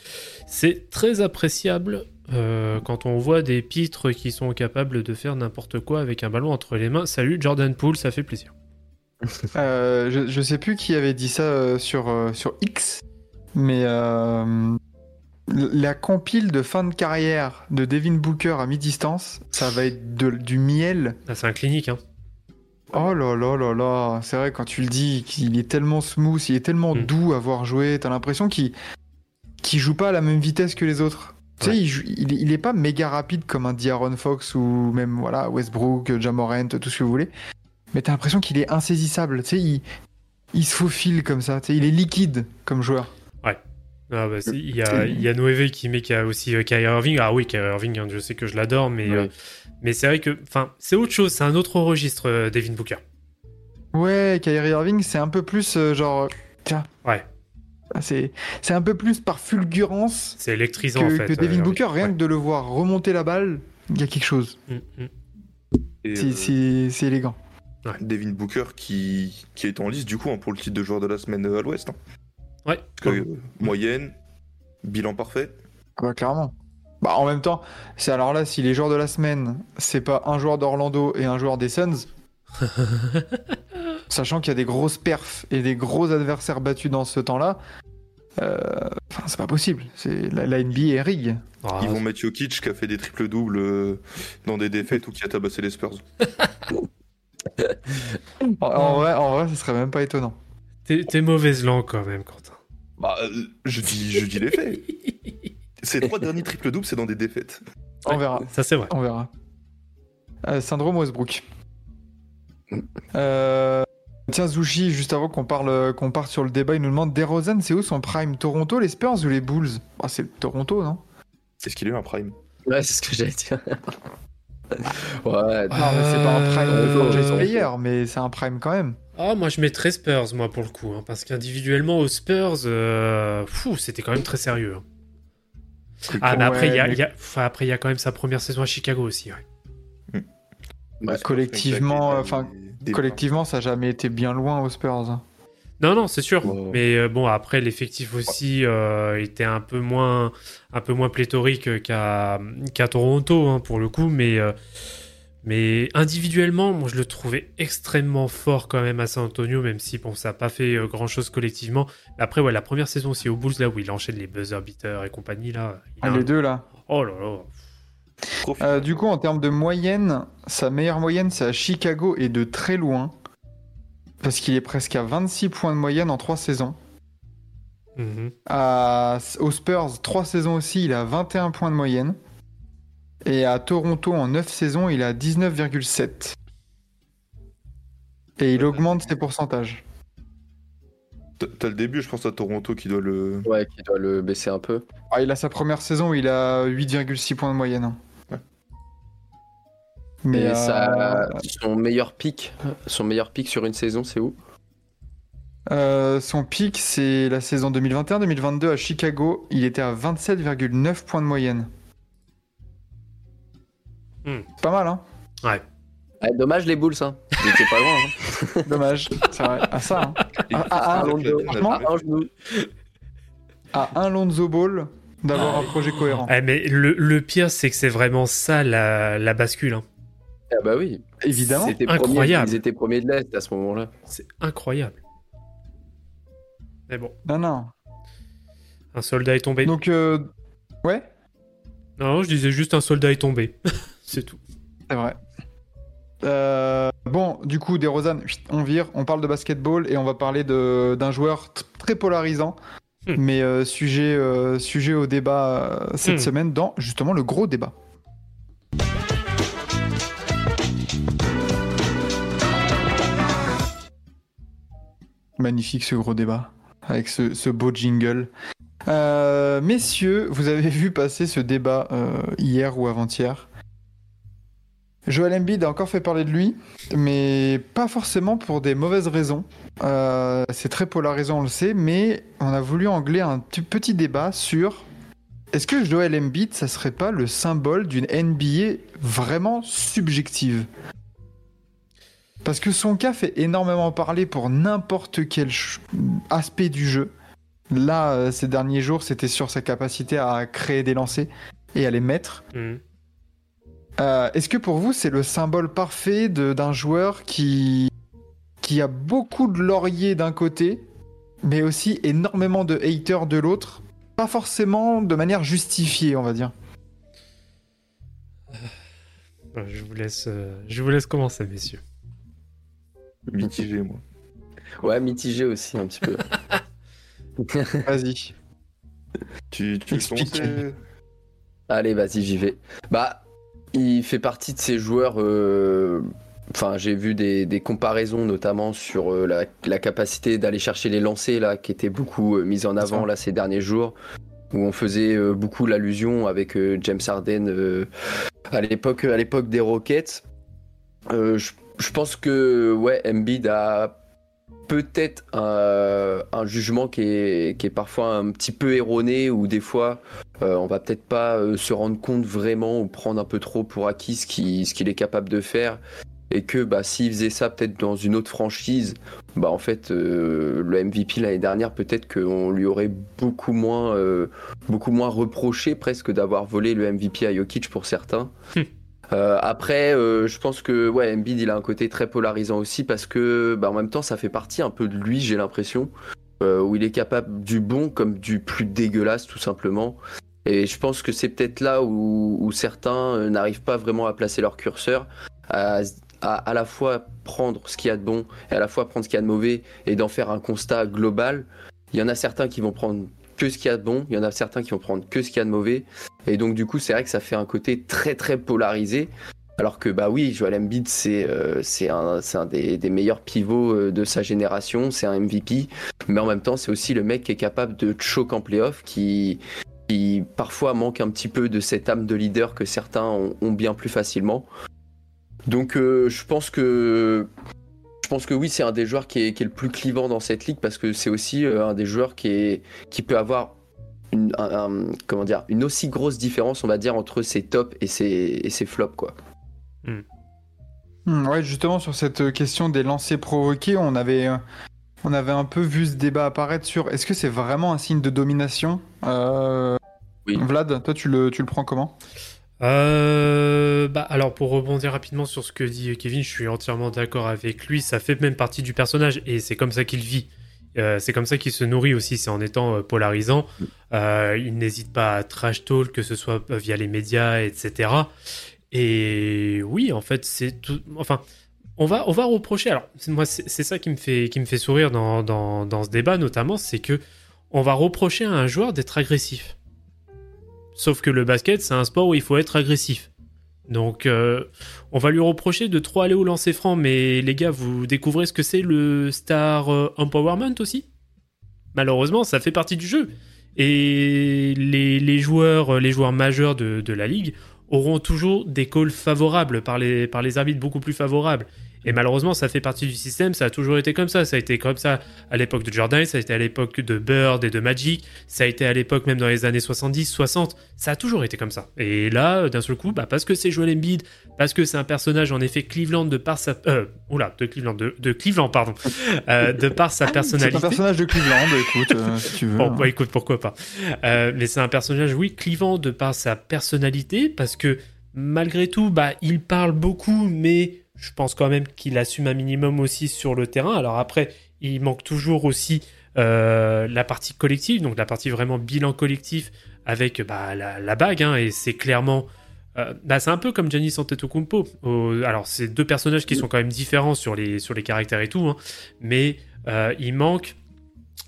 c'est très appréciable euh, quand on voit des pitres qui sont capables de faire n'importe quoi avec un ballon entre les mains. Salut Jordan Poole, ça fait plaisir. *laughs* Euh, je, je sais plus qui avait dit ça euh, sur, euh, sur X, mais euh, la compile de fin de carrière de Devin Booker à mi-distance, ça va être de- du miel. Ah, c'est un clinique hein. Oh là là là là, c'est vrai quand tu le dis, qu'il est tellement smooth, il est tellement Mm. doux à voir jouer, t'as l'impression qu'il qu'il joue pas à la même vitesse que les autres. Tu sais, il, il, il est pas méga rapide comme un D'Aaron Fox ou même voilà Westbrook, Jamorant, tout ce que vous voulez. Mais t'as l'impression qu'il est insaisissable. Tu sais, il, il se faufile comme ça. Tu sais, il est liquide comme joueur. Ah bah, si, il y a, y a Noévé qui met qu'il y a aussi euh, Kyrie Irving. Ah oui, Kyrie Irving, hein, je sais que je l'adore, mais, Ouais. euh, mais c'est vrai que enfin, c'est autre chose, c'est un autre registre, euh, Devin Booker. Ouais, Kyrie Irving, c'est un peu plus euh, genre. Tiens. Ouais. C'est c'est un peu plus par fulgurance C'est électrisant que, en fait. que Devin euh, Booker. Rien ouais. que de le voir remonter la balle, il y a quelque chose. Mm, mm. C'est- euh, C'est c'est élégant. Devin Booker qui, qui est en liste du coup hein, pour le titre de joueur de la semaine à l'Ouest. hein. Ouais. Parce que, euh, moyenne, bilan parfait. Ah Bah, clairement. Bah, en même temps, c'est alors là, si les joueurs de la semaine, c'est pas un joueur d'Orlando et un joueur des Suns, *laughs* sachant qu'il y a des grosses perfs et des gros adversaires battus dans ce temps-là, euh, enfin, c'est pas possible. C'est la, la NBA est rig. Ah, Ils vont mettre Jokic qui a fait des triples doubles euh, dans des défaites ou qui a tabassé les Spurs. *laughs* En, en vrai, en vrai, ce serait même pas étonnant. T'es t'es mauvaise langue quand même, Quentin. Bah, euh, je dis, je dis les faits. Ces trois derniers triples doubles, c'est dans des défaites. On verra. Ça c'est vrai. On verra. Euh, syndrome Westbrook. Euh, Tiens, Zushi, juste avant qu'on parle, qu'on parte sur le débat, il nous demande DeRozan, c'est où son prime? Toronto, les Spurs ou les Bulls? Ah, c'est Toronto, non? Est-ce qu'il a eu un prime? Ouais, c'est ce que j'allais dire. *laughs* ouais, Non, mais c'est pas un prime de Euh, franchise player, mais c'est un prime quand même. Ah, moi je mettrais Spurs, moi pour le coup, hein, parce qu'individuellement aux Spurs, euh, fou, c'était quand même très sérieux. hein. Ah, mais après, il y a, Ouais, il y a- enfin, après, il y a quand même sa première saison à Chicago aussi. ouais. Bah, collectivement, enfin, collectivement, ça n'a jamais été bien loin aux Spurs. hein. Non, non, c'est sûr. Ouais. Mais euh, bon, après, l'effectif aussi euh, était un peu moins, un peu moins pléthorique qu'à qu'à Toronto, hein, pour le coup. Mais, euh, mais individuellement, moi, je le trouvais extrêmement fort quand même à San Antonio, même si bon, ça n'a pas fait grand chose collectivement. Après, ouais, la première saison aussi aux Bulls, là où il enchaîne les buzzer beaters et compagnie, là. il a Ah, un- Les deux là. Oh là là. Euh, du coup, en termes de moyenne, sa meilleure moyenne, c'est à Chicago et de très loin. Parce qu'il est presque à 26 points de moyenne en 3 saisons. Mhm. À, aux Spurs, 3 saisons aussi, il a 21 points de moyenne. Et à Toronto, en 9 saisons, il a 19,7. Et il augmente ses pourcentages. T'as- T'as le début, je pense, à Toronto qui doit le. Ouais, qui doit le baisser un peu. Ah, il a sa première saison où il a 8,6 points de moyenne. Mais Et euh, ça, son meilleur pic, son meilleur pic sur une saison, c'est où? Euh, son pic, c'est la saison 2021-2022 à Chicago. Il était à 27,9 points de moyenne. Hmm. C'est Pas mal, hein Ouais. Ah, Dommage les Bulls, hein. Ils étaient pas loin. Hein. *laughs* Dommage. C'est vrai. À ça, hein. Et Ah, ah, ah, Ah, un genou. À un Lonzo Ball d'avoir un projet cohérent. Eh, mais le, le pire, c'est que c'est vraiment ça la, la bascule. hein. Ah bah oui. Évidemment. C'était Incroyable. Ils étaient premiers de l'Est à ce moment-là. C'est incroyable. Mais bon, Non, non. un soldat est tombé. Donc, euh, ouais, Non, je disais juste un soldat est tombé. *laughs* c'est tout. c'est vrai. Euh, bon, du coup, des Rosanne, on vire, on parle de basketball et on va parler de- d'un joueur très polarisant. Hmm. Mais euh, sujet, euh, sujet au débat euh, cette Hmm. semaine dans justement le gros débat. Magnifique ce gros débat avec ce, beau jingle. Euh, messieurs, vous avez vu passer ce débat euh, hier ou avant-hier. Joel Embiid a encore fait parler de lui, mais pas forcément pour des mauvaises raisons. Euh, c'est très polarisant, on le sait, mais on a voulu angler un petit débat sur est-ce que Joel Embiid, ça serait pas le symbole d'une NBA vraiment subjective? Parce que son cas fait énormément parler pour n'importe quel aspect du jeu. Là, euh, ces derniers jours, c'était sur sa capacité à créer des lancers et à les mettre. Mhm. Euh, Est-ce que pour vous, c'est le symbole parfait d'un joueur qui, qui a beaucoup de lauriers d'un côté, mais aussi énormément de haters de l'autre? Pas forcément de manière justifiée, on va dire. Euh, Je vous laisse, je vous laisse commencer, messieurs. Mitigé, moi. Ouais, mitigé aussi un petit peu. *laughs* Vas-y. Tu, tu Explique. Allez, vas-y, j'y vais. Bah, il fait partie de ces joueurs. euh, Enfin, j'ai vu des, des comparaisons, notamment sur euh, la, la capacité d'aller chercher les lancers, là, qui était beaucoup euh, mise en avant là ces derniers jours, où on faisait euh, beaucoup l'allusion avec euh, James Harden euh, à l'époque, à l'époque des Rockets. Euh, je, je pense que ouais, Embiid a peut-être un, un jugement qui est, qui est parfois un petit peu erroné, ou des fois euh, on va peut-être pas euh, se rendre compte vraiment ou prendre un peu trop pour acquis ce qu'il est capable de faire et que bah, s'il faisait ça peut-être dans une autre franchise, bah en fait euh, le MVP l'année dernière peut-être qu'on lui aurait beaucoup moins euh, beaucoup moins reproché presque d'avoir volé le MVP à Jokic pour certains. Euh, après, euh, je pense que ouais, Embiid il a un côté très polarisant aussi parce que bah, en même temps ça fait partie un peu de lui, j'ai l'impression, euh, où il est capable du bon comme du plus dégueulasse tout simplement. Et je pense que c'est peut-être là où, où certains euh, n'arrivent pas vraiment à placer leur curseur, à, à à la fois prendre ce qu'il y a de bon et à la fois prendre ce qu'il y a de mauvais et d'en faire un constat global. Il y en a certains qui vont prendre que ce qu'il y a de bon, il y en a certains qui vont prendre que ce qu'il y a de mauvais. Et donc du coup, c'est vrai que ça fait un côté très très polarisé. Alors que bah oui, Joel Embiid c'est euh, c'est un, un des, meilleurs pivots euh, de sa génération, c'est un MVP, mais en même temps c'est aussi le mec qui est capable de choke en playoff, qui qui parfois manque un petit peu de cette âme de leader que certains ont, bien plus facilement. Donc euh, je pense que pense que oui, c'est un des joueurs qui est, qui est le plus clivant dans cette ligue parce que c'est aussi euh, un des joueurs qui, est, qui peut avoir une, un- un- comment dire, une aussi grosse différence, on va dire, entre ses tops et ses, et ses flops. Quoi. Hmm, ouais, justement, sur cette question des lancers provoqués, on avait, euh, on avait un peu vu ce débat apparaître sur est-ce que c'est vraiment un signe de domination? Euh, Oui. Vlad, toi, tu le, tu le prends comment? Euh, bah, alors pour rebondir rapidement sur ce que dit Kevin, je suis entièrement d'accord avec lui. Ça fait même partie du personnage et c'est comme ça qu'il vit. Euh, c'est comme ça qu'il se nourrit aussi, c'est en étant euh, polarisant. Euh, il n'hésite pas à trash talk, que ce soit via les médias, etc. Et oui, en fait, c'est tout. Enfin, on va, on va reprocher. Alors, moi, c'est c'est ça qui me fait, qui me fait sourire dans, dans, dans ce débat, notamment, c'est que on va reprocher à un joueur d'être agressif. Sauf que le basket, c'est un sport où il faut être agressif. Donc, euh, on va lui reprocher de trop aller au lancer franc, mais les gars, vous découvrez ce que c'est le star euh, empowerment aussi? Malheureusement, ça fait partie du jeu. Et les, joueurs, euh, les joueurs majeurs de, la ligue auront toujours des calls favorables par les, par les arbitres beaucoup plus favorables. Et malheureusement, ça fait partie du système, ça a toujours été comme ça. Ça a été comme ça à l'époque de Jordan, ça a été à l'époque de Bird et de Magic, ça a été à l'époque même dans les années 70, 60. Ça a toujours été comme ça. Et là, d'un seul coup, bah, parce que c'est Joel Embiid, parce que c'est un personnage en effet Cleveland de par sa... Euh, oula, de Cleveland, de, de Cleveland, pardon. Euh, de par sa C'est personnalité. un personnage de Cleveland, écoute, euh, si tu veux. Bon, bah, écoute, pourquoi pas. Euh, mais c'est un personnage, oui, clivant de par sa personnalité, parce que malgré tout, bah, il parle beaucoup, mais je pense quand même qu'il assume un minimum aussi sur le terrain. Alors après, il manque toujours aussi euh, la partie collective, donc la partie vraiment bilan collectif avec bah, la, bague, hein, et c'est clairement. euh, bah, c'est un peu comme Giannis Antetokounmpo. Au- alors, c'est deux personnages qui sont quand même différents sur les, sur les caractères et tout, hein, mais euh, il manque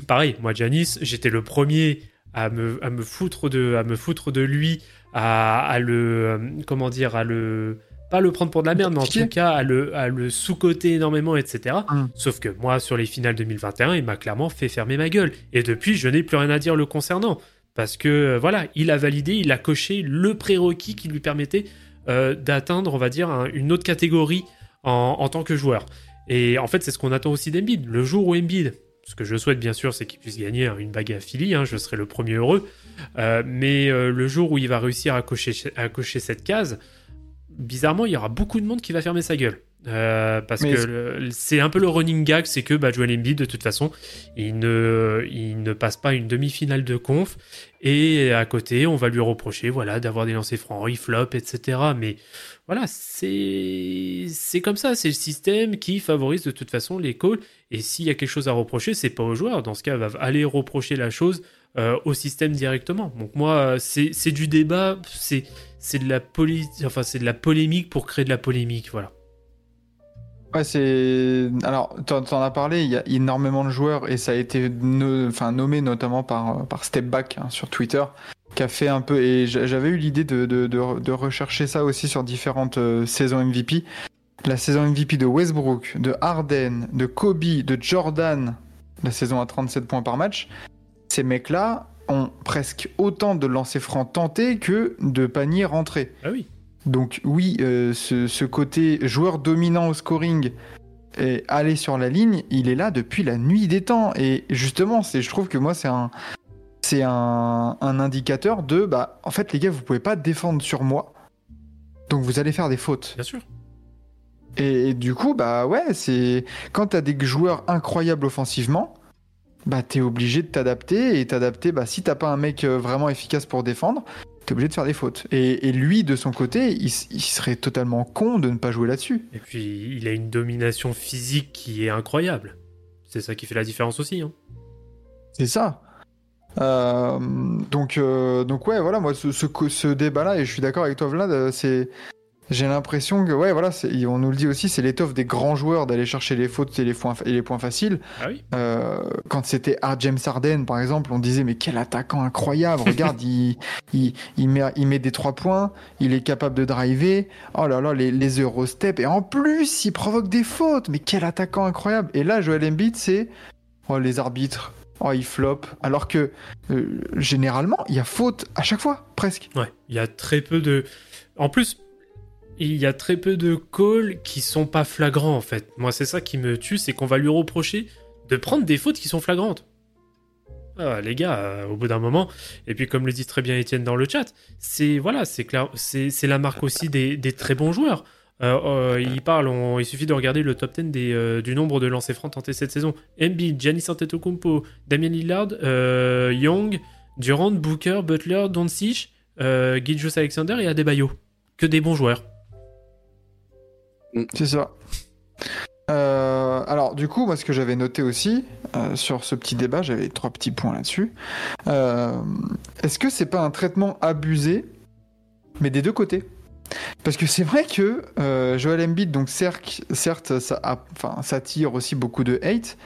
pareil, moi, Janis, j'étais le premier à me, à me foutre de, à me foutre de lui, à, à le, euh, comment dire, à le, pas le prendre pour de la merde, mais en tout cas à le, à le sous-coter énormément, etc. Mm. Sauf que moi, sur les finales 2021, il m'a clairement fait fermer ma gueule. Et depuis, je n'ai plus rien à dire le concernant. Parce que, euh, voilà, il a validé, il a coché le prérequis qui lui permettait euh, d'atteindre, on va dire, un- une autre catégorie en, en tant que joueur. Et en fait, c'est ce qu'on attend aussi d'Embiid. Le jour où Embiid, ce que je souhaite bien sûr, c'est qu'il puisse gagner hein, une bague à Philly, hein, je serai le premier heureux. Euh, mais euh, le jour où il va réussir à cocher, à cocher cette case, bizarrement, il y aura beaucoup de monde qui va fermer sa gueule. Euh, parce Mais que c'est un peu le running gag, c'est que bah, Joel Embiid, de toute façon, il ne, il ne passe pas une demi-finale de conf. Et à côté, on va lui reprocher voilà, d'avoir des lancers francs, il flop, etc. Mais voilà, c'est comme ça, c'est le système qui favorise de toute façon les calls. Et s'il y a quelque chose à reprocher, c'est pas au joueur. Dans ce cas, va aller reprocher la chose euh, au système directement. Donc moi, euh, c'est du débat, c'est de la enfin c'est de la polémique pour créer de la polémique, voilà. Ouais, c'est. Alors, t'en t'en as parlé, il y a énormément de joueurs et ça a été enfin, nommé notamment par, par Stepback hein, sur Twitter, qui a fait un peu. Et j'a- j'avais eu l'idée de, de, de- de rechercher ça aussi sur différentes euh, saisons MVP. La saison MVP de Westbrook, de Harden, de Kobe, de Jordan, la saison à 37 points par match. Ces mecs-là ont presque autant de lancers francs tentés que de paniers rentrés. Ah oui. Donc oui, euh, ce, ce côté joueur dominant au scoring et aller sur la ligne, il est là depuis la nuit des temps. Et justement, c'est, je trouve que moi, c'est un, c'est un, un indicateur de, bah, en fait, les gars, vous pouvez pas défendre sur moi, donc vous allez faire des fautes. Bien sûr. Et, et du coup, bah ouais, c'est quand t'as des joueurs incroyables offensivement, bah t'es obligé de t'adapter et t'adapter. Bah si t'as pas un mec euh, vraiment efficace pour défendre, t'es obligé de faire des fautes. Et, et lui, de son côté, il, serait totalement con de ne pas jouer là-dessus. Et puis il a une domination physique qui est incroyable. C'est ça qui fait la différence aussi. Hein. C'est ça. Euh, donc, euh, donc ouais, voilà, moi, ce, ce, débat-là, et je suis d'accord avec toi, Vlad, c'est. J'ai l'impression que, ouais, voilà, on nous le dit aussi, c'est l'étoffe des grands joueurs d'aller chercher les fautes et les points, et les points faciles. Ah oui. Euh, quand c'était à James Harden, par exemple, on disait, mais quel attaquant incroyable, regarde, *laughs* il, il, il, met, il met des trois points, il est capable de driver, oh là là, les, les Eurostep, et en plus, il provoque des fautes, mais quel attaquant incroyable. Et là, Joel Embiid, c'est, oh, les arbitres, oh, il flop, alors que, euh, généralement, il y a faute à chaque fois, presque. Ouais. Il y a très peu de. En plus, il y a très peu de calls qui sont pas flagrants en fait. Moi, c'est ça qui me tue, c'est qu'on va lui reprocher de prendre des fautes qui sont flagrantes. Ah, les gars, euh, au bout d'un moment, et puis comme le dit très bien Étienne dans le chat, c'est voilà, c'est clair, c'est la marque aussi des, très bons joueurs. Euh, euh, il parle, il suffit de regarder le top 10 des, euh, du nombre de lancers francs tentés cette saison. Embiid, Giannis Antetokounmpo, Damien Lillard, Young, Durant, Booker, Butler, Doncic, Gilgeous Alexander et Adebayo. Que des bons joueurs. C'est ça. Euh, alors, du coup, moi, ce que j'avais noté aussi euh, sur ce petit débat, j'avais trois petits points là-dessus. Euh, Est-ce que c'est pas un traitement abusé, mais des deux côtés? Parce que c'est vrai que euh, Joel Embiid, donc certes, certes ça, a- enfin, ça attire aussi beaucoup de hate,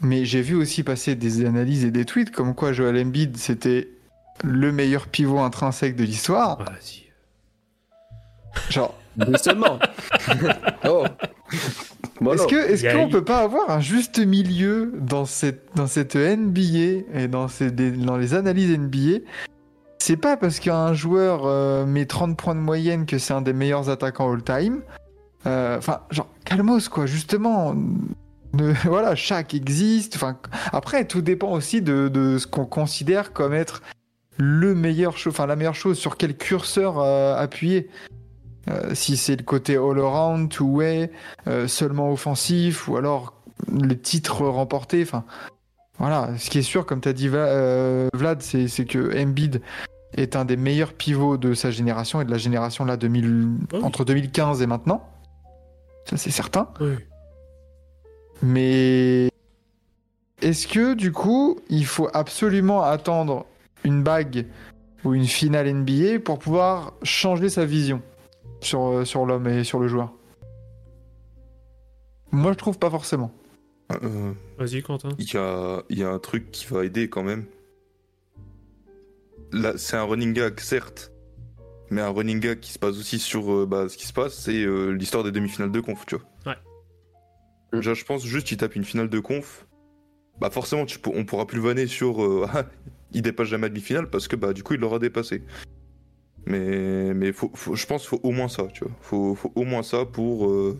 mais j'ai vu aussi passer des analyses et des tweets comme quoi Joel Embiid c'était le meilleur pivot intrinsèque de l'histoire. Genre, Doucement. *laughs* oh. Est-ce que est-ce qu'on peut pas avoir un juste milieu dans cette dans cette NBA et dans ces des- dans les analyses NBA C'est pas parce qu'un joueur euh, met 30 points de moyenne que c'est un des meilleurs attaquants all-time. Euh, Enfin, genre calmos quoi, justement. Ne- *laughs* voilà, chaque existe. Enfin, après, tout dépend aussi de, de ce qu'on considère comme être le meilleur chose, enfin la meilleure chose sur quel curseur euh, appuyer. Euh, si c'est le côté all-around, two-way, euh, seulement offensif, ou alors les titres remportés. Enfin, voilà. Ce qui est sûr, comme tu as dit, euh, Vlad, c'est c'est que Embiid est un des meilleurs pivots de sa génération et de la génération là 2000, oui. entre 2015 et maintenant. Ça, c'est certain. Oui. Mais est-ce que du coup, il faut absolument attendre une bague ou une finale NBA pour pouvoir changer sa vision? Sur, euh, sur l'homme et sur le joueur Moi, je trouve pas forcément. Euh, Vas-y, Quentin. Il y a, il y a un truc qui va aider quand même. Là, c'est un running gag, certes. Mais un running gag qui se passe aussi sur euh, bah, ce qui se passe, c'est euh, l'histoire des demi-finales de conf, tu vois. Ouais. Déjà, je pense juste qu'il tape une finale de conf. Bah forcément, tu on pourra plus le vanner sur *laughs* il dépasse jamais la demi-finale parce que bah du coup il l'aura dépassé. Mais mais faut, faut- je pense qu'il faut au moins ça, tu vois. Faut, faut au moins ça pour euh,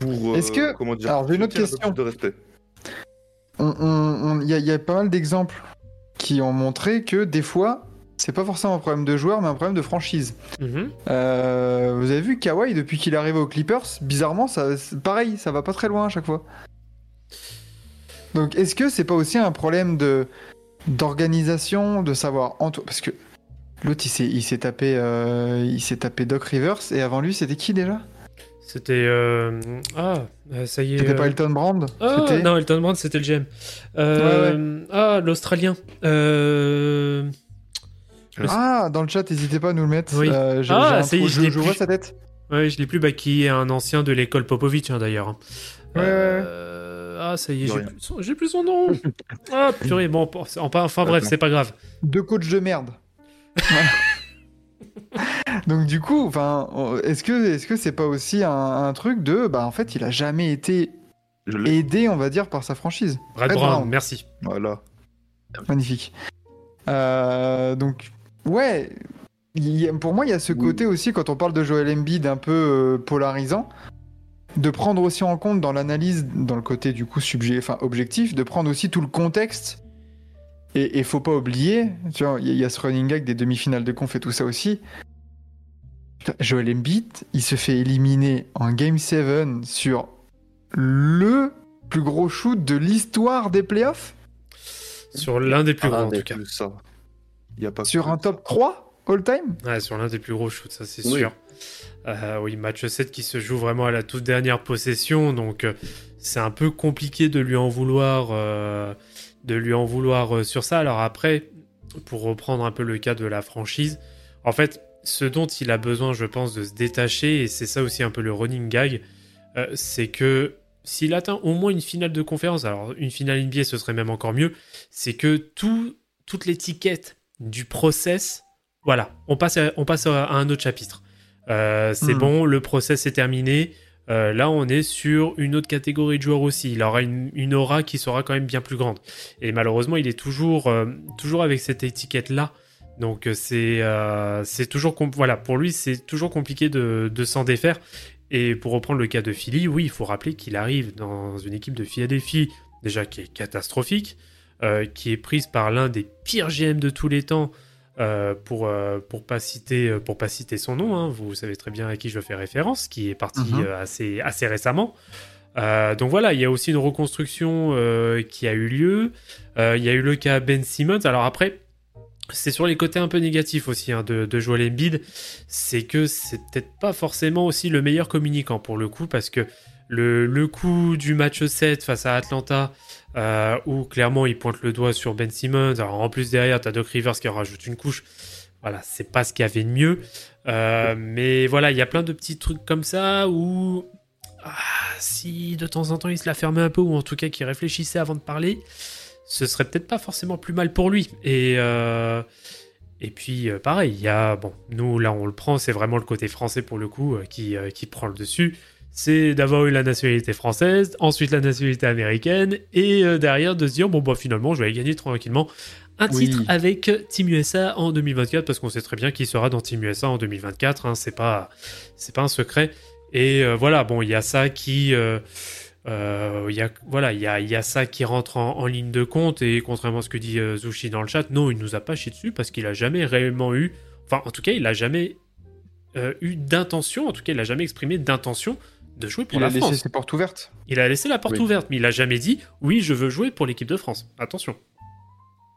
pour Est-ce que- comment dire alors, j'ai une autre un question. de respect. On- on- on- Il y, a- il y a pas mal d'exemples qui ont montré que des fois, c'est pas forcément un problème de joueur, mais un problème de franchise. Mhm. Euh, vous avez vu Kawhi depuis qu'il est arrivé aux Clippers, bizarrement, ça, pareil, ça va pas très loin à chaque fois. Donc, est-ce que c'est pas aussi un problème de d'organisation, de savoir entre parce que l'autre il s'est il s'est tapé euh, il s'est tapé Doc Rivers et avant lui c'était qui déjà? C'était. euh, Ah, euh, ça y est. C'était euh, pas Elton Brand? Ah, non, Elton Brand, c'était le GM. Euh, Ah, l'Australien. Euh... ah dans le chat n'hésitez pas à nous le mettre. Oui. Euh, j'ai- Ah, ça y est, je je, je plus. vois sa tête. Ouais, je l'ai plus, bah, qui est un ancien de l'école Popovic, hein, d'ailleurs. hein. Ouais, ouais, Euh, Ah, ça y est, j'ai plus, son... j'ai plus son nom. *laughs* ah, purée, bon, enfin, enfin bref, c'est pas grave. Deux coachs de merde. *laughs* Donc du coup, enfin, est-ce que est-ce que c'est pas aussi un, un truc de bah en fait il a jamais été aidé on va dire par sa franchise. Brad Brad Brown, Brown. merci. Voilà. Magnifique. Euh, donc ouais, y pour moi il y a ce Oui. côté aussi quand on parle de Joel Embiid un peu euh, polarisant, de prendre aussi en compte dans l'analyse, dans le côté du coup subjet, enfin objectif, de prendre aussi tout le contexte. Et, et faut pas oublier, tu vois, il y, a- il y a ce running gag des demi-finales de conf et tout ça aussi. Joel Embiid, il se fait éliminer en Game 7 sur le plus gros shoot de l'histoire des playoffs? Sur l'un des plus Ah, gros, en tout cas. Ça. Il y a pas sur un ça. top 3 all-time Ouais, sur l'un des plus gros shoots, ça c'est Oui. sûr. Euh, oui, match 7 qui se joue vraiment à la toute dernière possession, donc euh, c'est un peu compliqué de lui en vouloir, euh, de lui en vouloir euh, sur ça. Alors après, pour reprendre un peu le cas de la franchise, en fait, ce dont il a besoin, je pense, de se détacher, et c'est ça aussi un peu le running gag, euh, c'est que s'il atteint au moins une finale de conférence, alors une finale NBA ce serait même encore mieux, c'est que tout, toute l'étiquette du process, voilà, on passe à, on passe à un autre chapitre. Euh, c'est Hmm. bon, le process est terminé. Euh, là, on est sur une autre catégorie de joueurs aussi. Il aura une, aura qui sera quand même bien plus grande. Et malheureusement, il est toujours, euh, toujours avec cette étiquette-là. Donc, euh, c'est euh, toujours. Voilà, pour lui, c'est toujours compliqué de, s'en défaire. Et pour reprendre le cas de Philly, oui, il faut rappeler qu'il arrive dans une équipe de Philadelphie, déjà qui est catastrophique, qui est prise par l'un des pires GM de tous les temps, euh, pour, euh, pour, pas citer, euh, pour pas citer son nom, hein, vous savez très bien à qui je fais référence, qui est parti Mhm. euh, assez, assez récemment. Donc voilà, il y a aussi une reconstruction qui a eu lieu. Il y a eu le cas Ben Simmons. Alors après, c'est sur les côtés un peu négatifs aussi hein, de, de Joel Embiid. C'est que c'est peut-être pas forcément aussi le meilleur communicant pour le coup, parce que le, le coup du match 7 face à Atlanta, euh, où clairement il pointe le doigt sur Ben Simmons. Alors en plus derrière, t'as Doc Rivers qui en rajoute une couche. Voilà, c'est pas ce qu'il y avait de mieux. Euh, mais voilà, il y a plein de petits trucs comme ça où ah, si de temps en temps il se la fermait un peu, ou en tout cas qu'il réfléchissait avant de parler, ce serait peut-être pas forcément plus mal pour lui. Et, euh, et puis euh, pareil, il y a, bon, nous là on le prend, c'est vraiment le côté français pour le coup qui, qui prend le dessus. C'est d'avoir eu la nationalité française, ensuite la nationalité américaine, et euh, derrière de se dire, bon bah finalement je vais aller gagner tranquillement un Oui. titre avec Team USA en 2024, parce qu'on sait très bien qu'il sera dans Team USA en 2024, hein, c'est pas, pas un secret. Et euh, voilà, bon, il y a ça qui, euh, euh, y a, voilà, il y a, y a ça qui rentre en, en ligne de compte. Et contrairement à ce que dit Zushi dans le chat, non, il nous a pas chié dessus parce qu'il a jamais réellement eu, enfin, en tout cas, il a jamais eu d'intention, en tout cas, il a jamais exprimé d'intention de jouer pour Il a la laissé France. ses portes ouvertes. Il a laissé la porte Oui. ouverte, mais il a jamais dit, oui, je veux jouer pour l'équipe de France. Attention.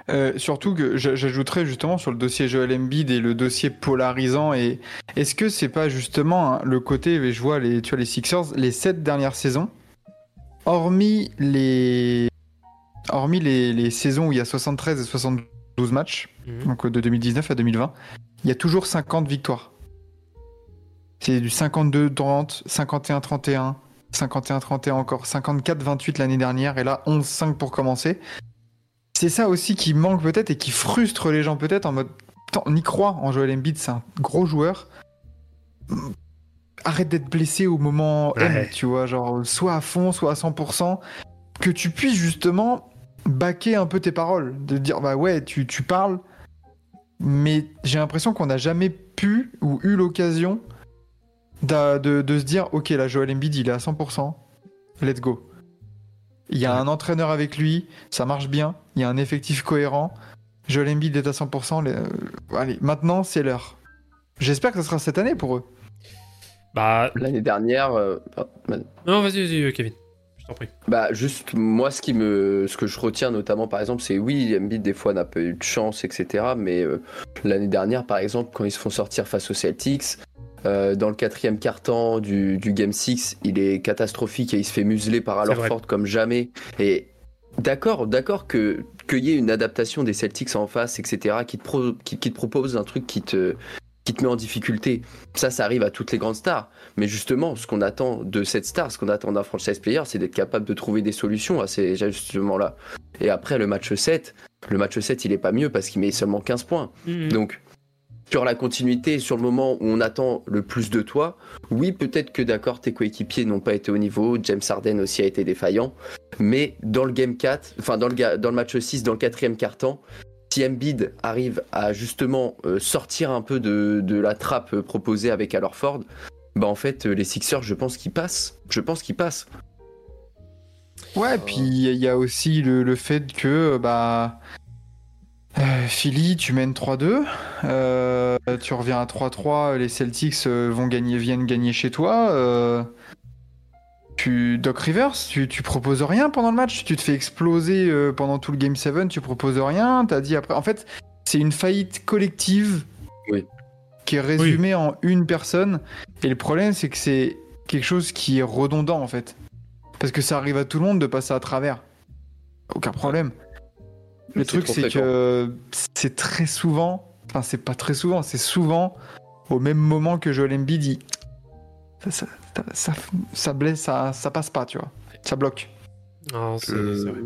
Euh, surtout que j'a- j'ajouterais justement sur le dossier Joel Embiid et le dossier polarisant et est-ce que c'est pas justement hein, le côté je vois les tu vois les Sixers les sept dernières saisons hormis les hormis les, les saisons où il y a 73 et 72 matchs Mhm. donc euh, de 2019 à 2020 il y a toujours 50 victoires c'est du 52-30 51-31 51-31 encore 54-28 l'année dernière et là 11-5 pour commencer c'est ça aussi qui manque peut-être et qui frustre les gens peut-être en mode on y croit en Joel Embiid, c'est un gros joueur. Arrête d'être blessé au moment M, Ouais. tu vois, genre soit à fond, soit à 100%. Que tu puisses justement baquer un peu tes paroles, de dire bah ouais, tu, tu parles, mais j'ai l'impression qu'on n'a jamais pu ou eu l'occasion de, de se dire ok, là Joel Embiid il est à 100%, let's go. Il y a Ouais. un entraîneur avec lui, ça marche bien, il y a un effectif cohérent. Joel Embiid est à 100%. les- euh, allez, maintenant c'est l'heure. J'espère que ce sera cette année pour eux. Bah, L'année dernière, euh, non, vas-y, vas-y, euh, Kevin. Je t'en prie. Bah juste moi ce qui me ce que je retiens notamment par exemple c'est oui Embiid des fois n'a pas eu de chance etc mais euh, l'année dernière par exemple quand ils se font sortir face aux Celtics euh, dans le quatrième quart-temps du, du Game 6 il est catastrophique et il se fait museler par C'est Al vrai. Horford comme jamais et d'accord d'accord que qu'il y ait une adaptation des Celtics en face etc qui te, pro- qui, qui te propose un truc qui te qui te met en difficulté ça ça arrive à toutes les grandes stars mais justement, ce qu'on attend de cette star, ce qu'on attend d'un franchise player, c'est d'être capable de trouver des solutions à ces ajustements-là. Et après, le match 7, le match 7, il est pas mieux parce qu'il met seulement 15 points. Mhm. Donc, sur la continuité, sur le moment où on attend le plus de toi, oui, peut-être que d'accord, tes coéquipiers n'ont pas été au niveau, James Harden aussi a été défaillant, mais dans le game 4, enfin dans le, match 6, dans le quatrième quart-temps, si Embiid arrive à justement euh, sortir un peu de, la trappe euh, proposée avec Al Horford, bah en fait, euh, les Sixers, je pense qu'ils passent. Je pense qu'ils passent. Ouais, puis il y a aussi le, le fait que bah euh, Philly, tu mènes 3-2, euh, tu reviens à 3-3, les Celtics euh, vont gagner, viennent gagner chez toi. euh, tu, Doc Rivers, tu, tu proposes rien pendant le match, tu te fais exploser pendant tout le Game 7, tu proposes rien, t'as dit après. En fait, c'est une faillite collective Oui. qui est résumée en une personne. Et le problème, c'est que c'est quelque chose qui est redondant en fait. Parce que ça arrive à tout le monde de passer à travers. Aucun problème. Le truc, c'est que c'est très souvent, enfin, c'est pas très souvent, c'est souvent au même moment que Joel Embiid dit ça, ça, ça, ça, ça blesse, ça, ça passe pas, tu vois. Ça bloque. Non, c'est Euh, c'est vrai.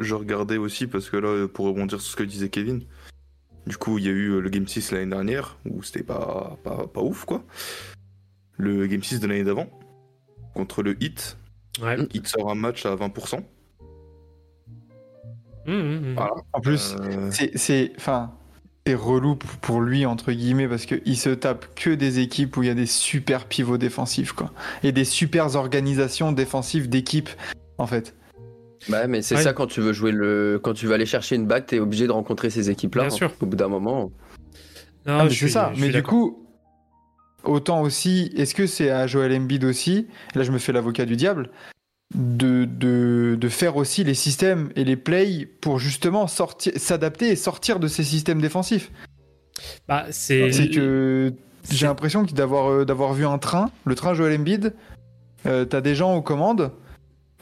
je regardais aussi parce que là, pour rebondir sur ce que disait Kevin, du coup, il y a eu le Game 6 l'année dernière où c'était pas, pas, pas ouf quoi. Le Game 6 de l'année d'avant contre le Hit, Ouais. Hit sort un match à 20%. Mhm, mhm. Voilà. En plus, Euh, c'est- c'est, enfin, c'est relou pour lui entre guillemets parce que il se tape que des équipes où il y a des super pivots défensifs, quoi, et des super organisations défensives d'équipes, en fait. Bah, mais c'est Ouais. ça quand tu veux jouer le. Quand tu veux aller chercher une bague, t'es obligé de rencontrer ces équipes-là. Bien sûr. Au bout d'un moment. Non, Ah, c'est ça. Mais du coup, autant aussi, est-ce que c'est à Joel Embiid aussi, là je me fais l'avocat du diable, de, de, de faire aussi les systèmes et les plays pour justement sortir, s'adapter et sortir de ces systèmes défensifs Bah, c'est C'est que j'ai l'impression d'avoir euh, d'avoir vu un train, le train Joel Embiid, euh, t'as des gens aux commandes,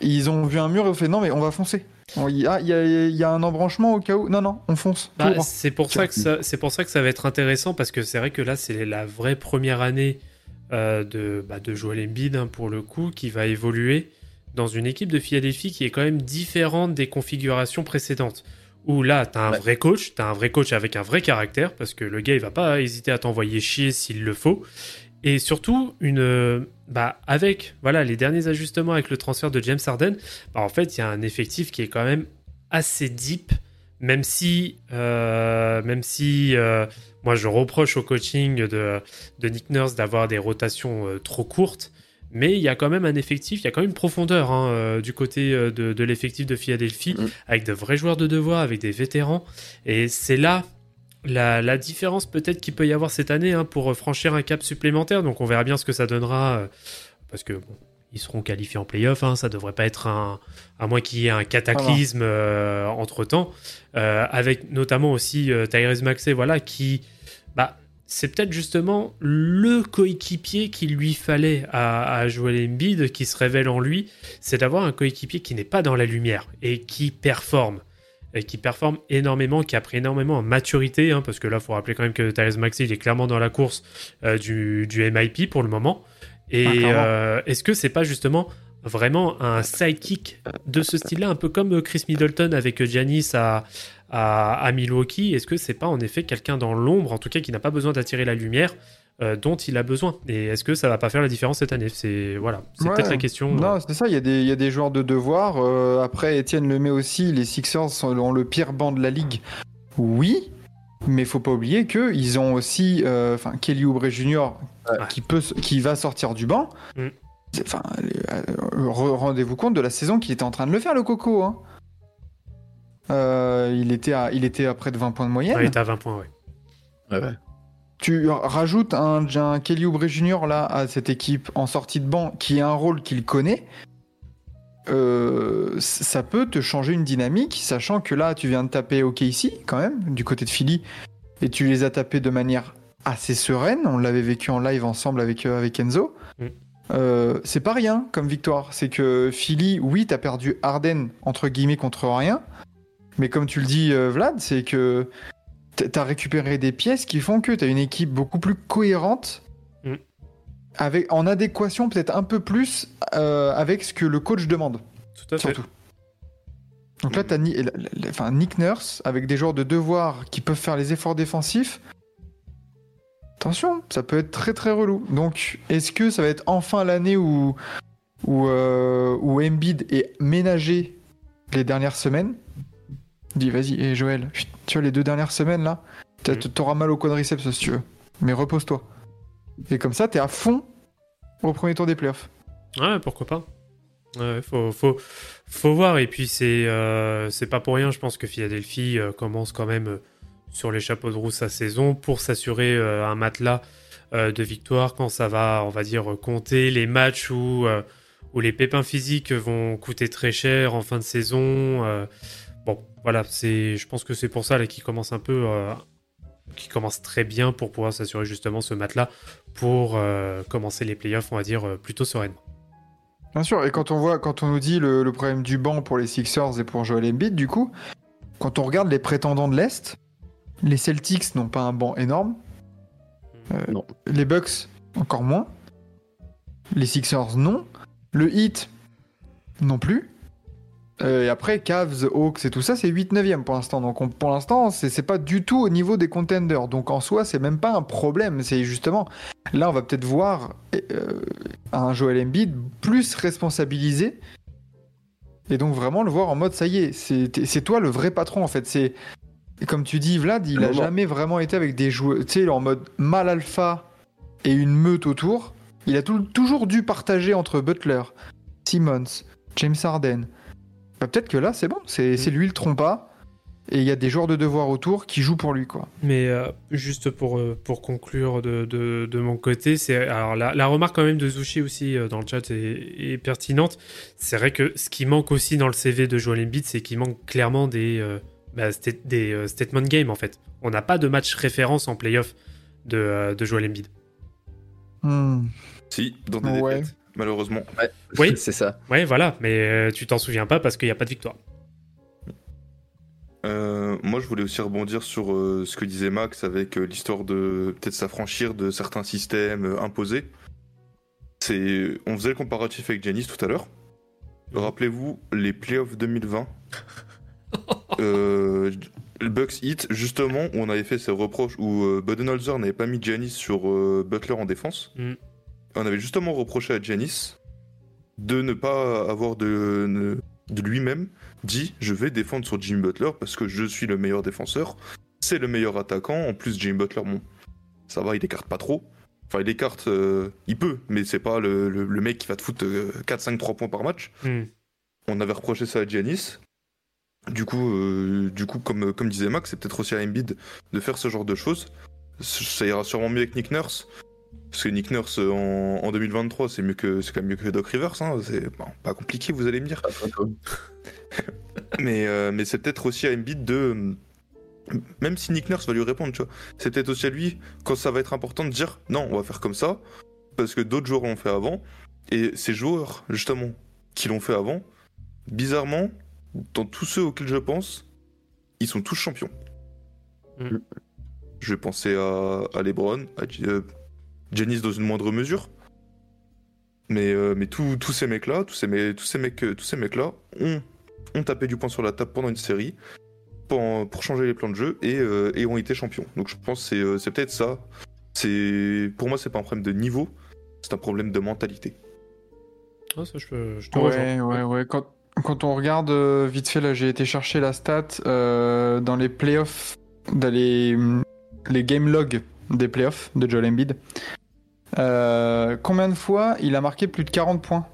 ils ont vu un mur et ont fait non mais on va foncer. On- Il y, a, il y a- il y a un embranchement au cas où. Non, non, on fonce. Bah, c'est pour ça que ça, c'est pour ça que ça va être intéressant parce que c'est vrai que là c'est la vraie première année euh, de bah, de Joel Embiid hein, pour le coup qui va évoluer dans une équipe de Philadelphie qui est quand même différente des configurations précédentes. Où là t'as un Ouais. vrai coach, t'as un vrai coach avec un vrai caractère parce que le gars il va pas hésiter à t'envoyer chier s'il le faut. Et surtout une euh, bah avec voilà les derniers ajustements avec le transfert de James Harden, bah, en fait il y a un effectif qui est quand même assez deep même si, euh, même si euh, moi je reproche au coaching de, de Nick Nurse d'avoir des rotations euh, trop courtes, mais il y a quand même un effectif, il y a quand même une profondeur hein, euh, du côté euh, de, de l'effectif de Philadelphie, Mm. avec de vrais joueurs de devoir, avec des vétérans, et c'est là la, la différence peut-être qu'il peut y avoir cette année hein, pour franchir un cap supplémentaire, donc on verra bien ce que ça donnera, euh, parce que bon, ils seront qualifiés en playoff, hein, ça devrait pas être un, à moins qu'il y ait un cataclysme entre temps, avec notamment aussi euh, Tyrese Maxey, voilà, qui, bah, c'est peut-être justement le coéquipier qu'il lui fallait à, à Joel Embiid, qui se révèle en lui, c'est d'avoir un coéquipier qui n'est pas dans la lumière et qui performe. Et qui performe énormément, qui a pris énormément en maturité, hein, parce que là, il faut rappeler quand même que Tyrese Maxey, il est clairement dans la course euh, du, du MIP pour le moment. Et Ah, euh, est-ce que c'est pas justement vraiment un sidekick de ce style-là, un peu comme Chris Middleton avec Giannis à, à, à Milwaukee Est-ce que c'est pas en effet quelqu'un dans l'ombre, en tout cas qui n'a pas besoin d'attirer la lumière euh, dont il a besoin? Et est-ce que ça va pas faire la différence cette année? C'est voilà, c'est Ouais. peut-être la question. Non, c'est ça, il y, a des- il y a des joueurs de devoir. euh, après, Étienne le met aussi, les Sixers sont dans le pire banc de la ligue. Oui, mais faut pas oublier qu'ils ont aussi euh, enfin, Kelly Oubre Jr. Ouais. qui, peut, qui va sortir du banc. Mm. Enfin, euh, rendez-vous compte de la saison qu'il était en train de le faire, le Coco. hein. Euh, il, était à, il était à près de 20 points de moyenne. Ouais, il est à 20 points, ouais. Tu rajoutes un, un Kelly Oubre Jr. là à cette équipe en sortie de banc qui a un rôle qu'il connaît. euh, ça peut te changer une dynamique, sachant que là tu viens de taper OKC quand même du côté de Philly et tu les as tapés de manière assez sereine. On l'avait vécu en live ensemble avec euh, avec Enzo. Mm. Euh, c'est pas rien comme victoire. C'est que Philly, oui, t'as perdu Arden entre guillemets contre rien, mais comme tu le dis, euh, Vlad, c'est que t'as récupéré des pièces qui font que t'as une équipe beaucoup plus cohérente, Mm. avec en adéquation peut-être un peu plus euh, avec ce que le coach demande, Tout à fait. surtout. Donc là, t'as Ni- la- la- enfin, Nick Nurse avec des joueurs de devoir qui peuvent faire les efforts défensifs. Attention, ça peut être très très relou. Donc, est-ce que ça va être enfin l'année où, où, euh, où Embiid est ménagé les dernières semaines? Dis, vas-y, et Joël, tu vois, les deux dernières semaines là, Mhm. t'auras mal au quadriceps si tu veux. Mais repose-toi. Et comme ça, t'es à fond au premier tour des playoffs. Ouais, pourquoi pas. Ouais, faut, faut, faut voir. Et puis, c'est euh, c'est pas pour rien, je pense que Philadelphie euh, commence quand même euh, sur les chapeaux de roue sa saison pour s'assurer un matelas de victoire quand ça va, on va dire, compter les matchs où, où les pépins physiques vont coûter très cher en fin de saison. Bon, voilà, c'est, je pense que c'est pour ça là, qu'ils commence un peu. euh, qui commence très bien pour pouvoir s'assurer justement ce matelas pour euh, commencer les playoffs, on va dire, euh, plutôt sereinement. Bien sûr, et quand on voit, quand on nous dit le, le problème du banc pour les Sixers et pour Joel Embiid, du coup, quand on regarde les prétendants de l'Est, les Celtics n'ont pas un banc énorme. Euh, Non. Les Bucks, encore moins. Les Sixers, non. Le Heat, non plus. Euh, et après, Cavs, Hawks et tout ça, c'est 8-9e pour l'instant. Donc on- pour l'instant, c'est c'est pas du tout au niveau des contenders. Donc en soi, c'est même pas un problème. C'est justement, là, on va peut-être voir euh, un Joel Embiid plus responsabilisé. Et donc vraiment le voir en mode, ça y est, c'est c'est toi le vrai patron en fait. C'est comme tu dis, Vlad, il a jamais vraiment été avec des joueurs, tu sais, en mode mal alpha et une meute autour. Il a tout- toujours dû partager entre Butler, Simmons, James Harden, Bah, Peut-être que là, c'est bon, c'est c'est lui le trompa. Et il y a des joueurs de devoir autour qui jouent pour lui, quoi. Mais euh, juste pour, euh, pour conclure de, de, de mon côté, c'est alors la, la remarque quand même de Zushi aussi euh, dans le chat est, est pertinente. C'est vrai que ce qui manque aussi dans le CV de Joel Embiid, c'est qu'il manque clairement des, euh, bah, sta- des euh, statement games en fait. On n'a pas de match référence en playoff de, euh, de Joel Embiid. Hmm. Si, dans des Ouais. défaites, malheureusement. Oui. *laughs* c'est ça. Ouais, voilà, mais euh, tu t'en souviens pas parce qu'il n'y a pas de victoire. Euh, moi, je voulais aussi rebondir sur euh, ce que disait Max avec euh, l'histoire de peut-être s'affranchir de certains systèmes euh, imposés. C'est, on faisait le comparatif avec Janice tout à l'heure. Rappelez-vous les playoffs 2020. *laughs* euh, le Bucks Heat, justement, où on avait fait ces reproches où euh, Budenholzer n'avait pas mis Giannis sur euh, Butler en défense. Mm. On avait justement reproché à Giannis de ne pas avoir de, de lui-même dit je vais défendre sur Jimmy Butler parce que je suis le meilleur défenseur, c'est le meilleur attaquant. En plus, Jimmy Butler, bon, ça va, il écarte pas trop. Enfin, il écarte, euh, il peut, mais c'est pas le, le- le mec qui va te foutre euh, 4, 5, 3 points par match. Hmm. On avait reproché ça à Giannis. Du coup, euh, du coup comme, comme disait Max, c'est peut-être aussi à Embiid de faire ce genre de choses. Ça ira sûrement mieux avec Nick Nurse. Parce que Nick Nurse euh, en, en 2023, c'est mieux que c'est quand même mieux que Doc Rivers. Hein. C'est bon, pas compliqué, vous allez me dire. *laughs* Mais, euh, mais c'est peut-être aussi à Embiid de. Même si Nick Nurse va lui répondre, tu vois. C'est peut-être aussi à lui, quand ça va être important, de dire non, on va faire comme ça, parce que d'autres joueurs l'ont fait avant. Et ces joueurs, justement, qui l'ont fait avant, bizarrement, dans tous ceux auxquels je pense, ils sont tous champions. Mm. Je vais penser à, à LeBron, à euh, Giannis dans une moindre mesure. Mais, euh, mais tous tous ces mecs-là, tous ces, me- tous ces mecs, euh, tous ces mecs-là ont, ont tapé du poing sur la table pendant une série pour, pour changer les plans de jeu et, euh, et ont été champions. Donc je pense que c'est c'est peut-être ça. C'est pour moi c'est pas un problème de niveau, c'est un problème de mentalité. Ah, ça, je, peux- je te. Ouais, ouais, ouais. Quand, quand on regarde euh, vite fait, là, j'ai été chercher la stat euh, dans les playoffs, dans les, les game logs des playoffs de Joel Embiid. Euh, combien de fois il a marqué plus de 40 points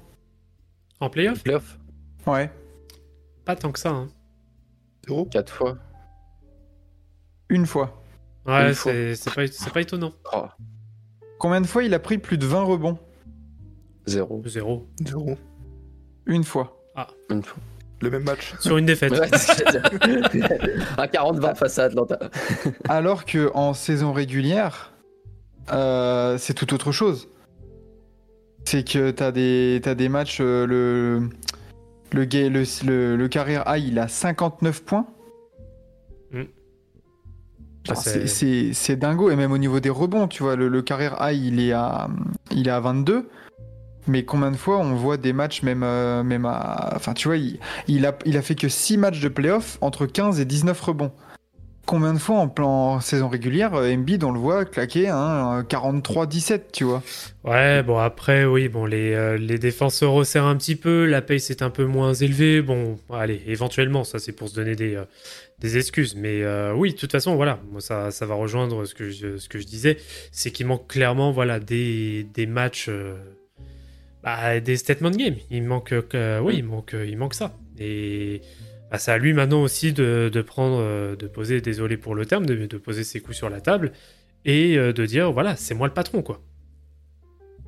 En playoff, Playoff, Ouais. pas tant que ça. hein. Zéro 4 fois. Une fois. Ouais, c'est pas, étonnant. Oh, Combien de fois il a pris plus de 20 rebonds? Zéro. Zéro. Zéro. Une fois. Une fois. Le même match. Sur une défaite. *laughs* Un 40-20 face à Atlanta. Alors que en saison régulière, euh, c'est tout autre chose. C'est que t'as des, t'as des matchs, euh, le, le, le, le, le carrière high, il a 59 points. Mm. Genre, Ah, c'est- c'est- c'est c'est dingo. Et même au niveau des rebonds, tu vois, le, le carrière high, il est, à, il est à 22. Mais combien de fois on voit des matchs même, euh, même à... Enfin, tu vois, il, il, a, il a fait que 6 matchs de playoff entre 15 et 19 rebonds. Combien de fois en plan saison régulière, euh, Embiid, on le voit claquer hein, 43-17, tu vois Ouais, bon après, oui, bon, les, euh, les resserrent un petit peu, la pace est un peu moins élevée. Bon, allez, éventuellement, ça c'est pour se donner des, euh, des excuses. Mais euh, oui, de toute façon, voilà, moi ça, ça va rejoindre ce que je, ce que je disais, c'est qu'il manque clairement, voilà, des, des matchs, euh, bah, des statement games. Il manque, euh, oui, il manque, il manque ça. Et bah, c'est à lui maintenant aussi de, de prendre, euh, de poser, désolé pour le terme, de, de poser ses coups sur la table et euh, de dire, voilà, c'est moi le patron, quoi.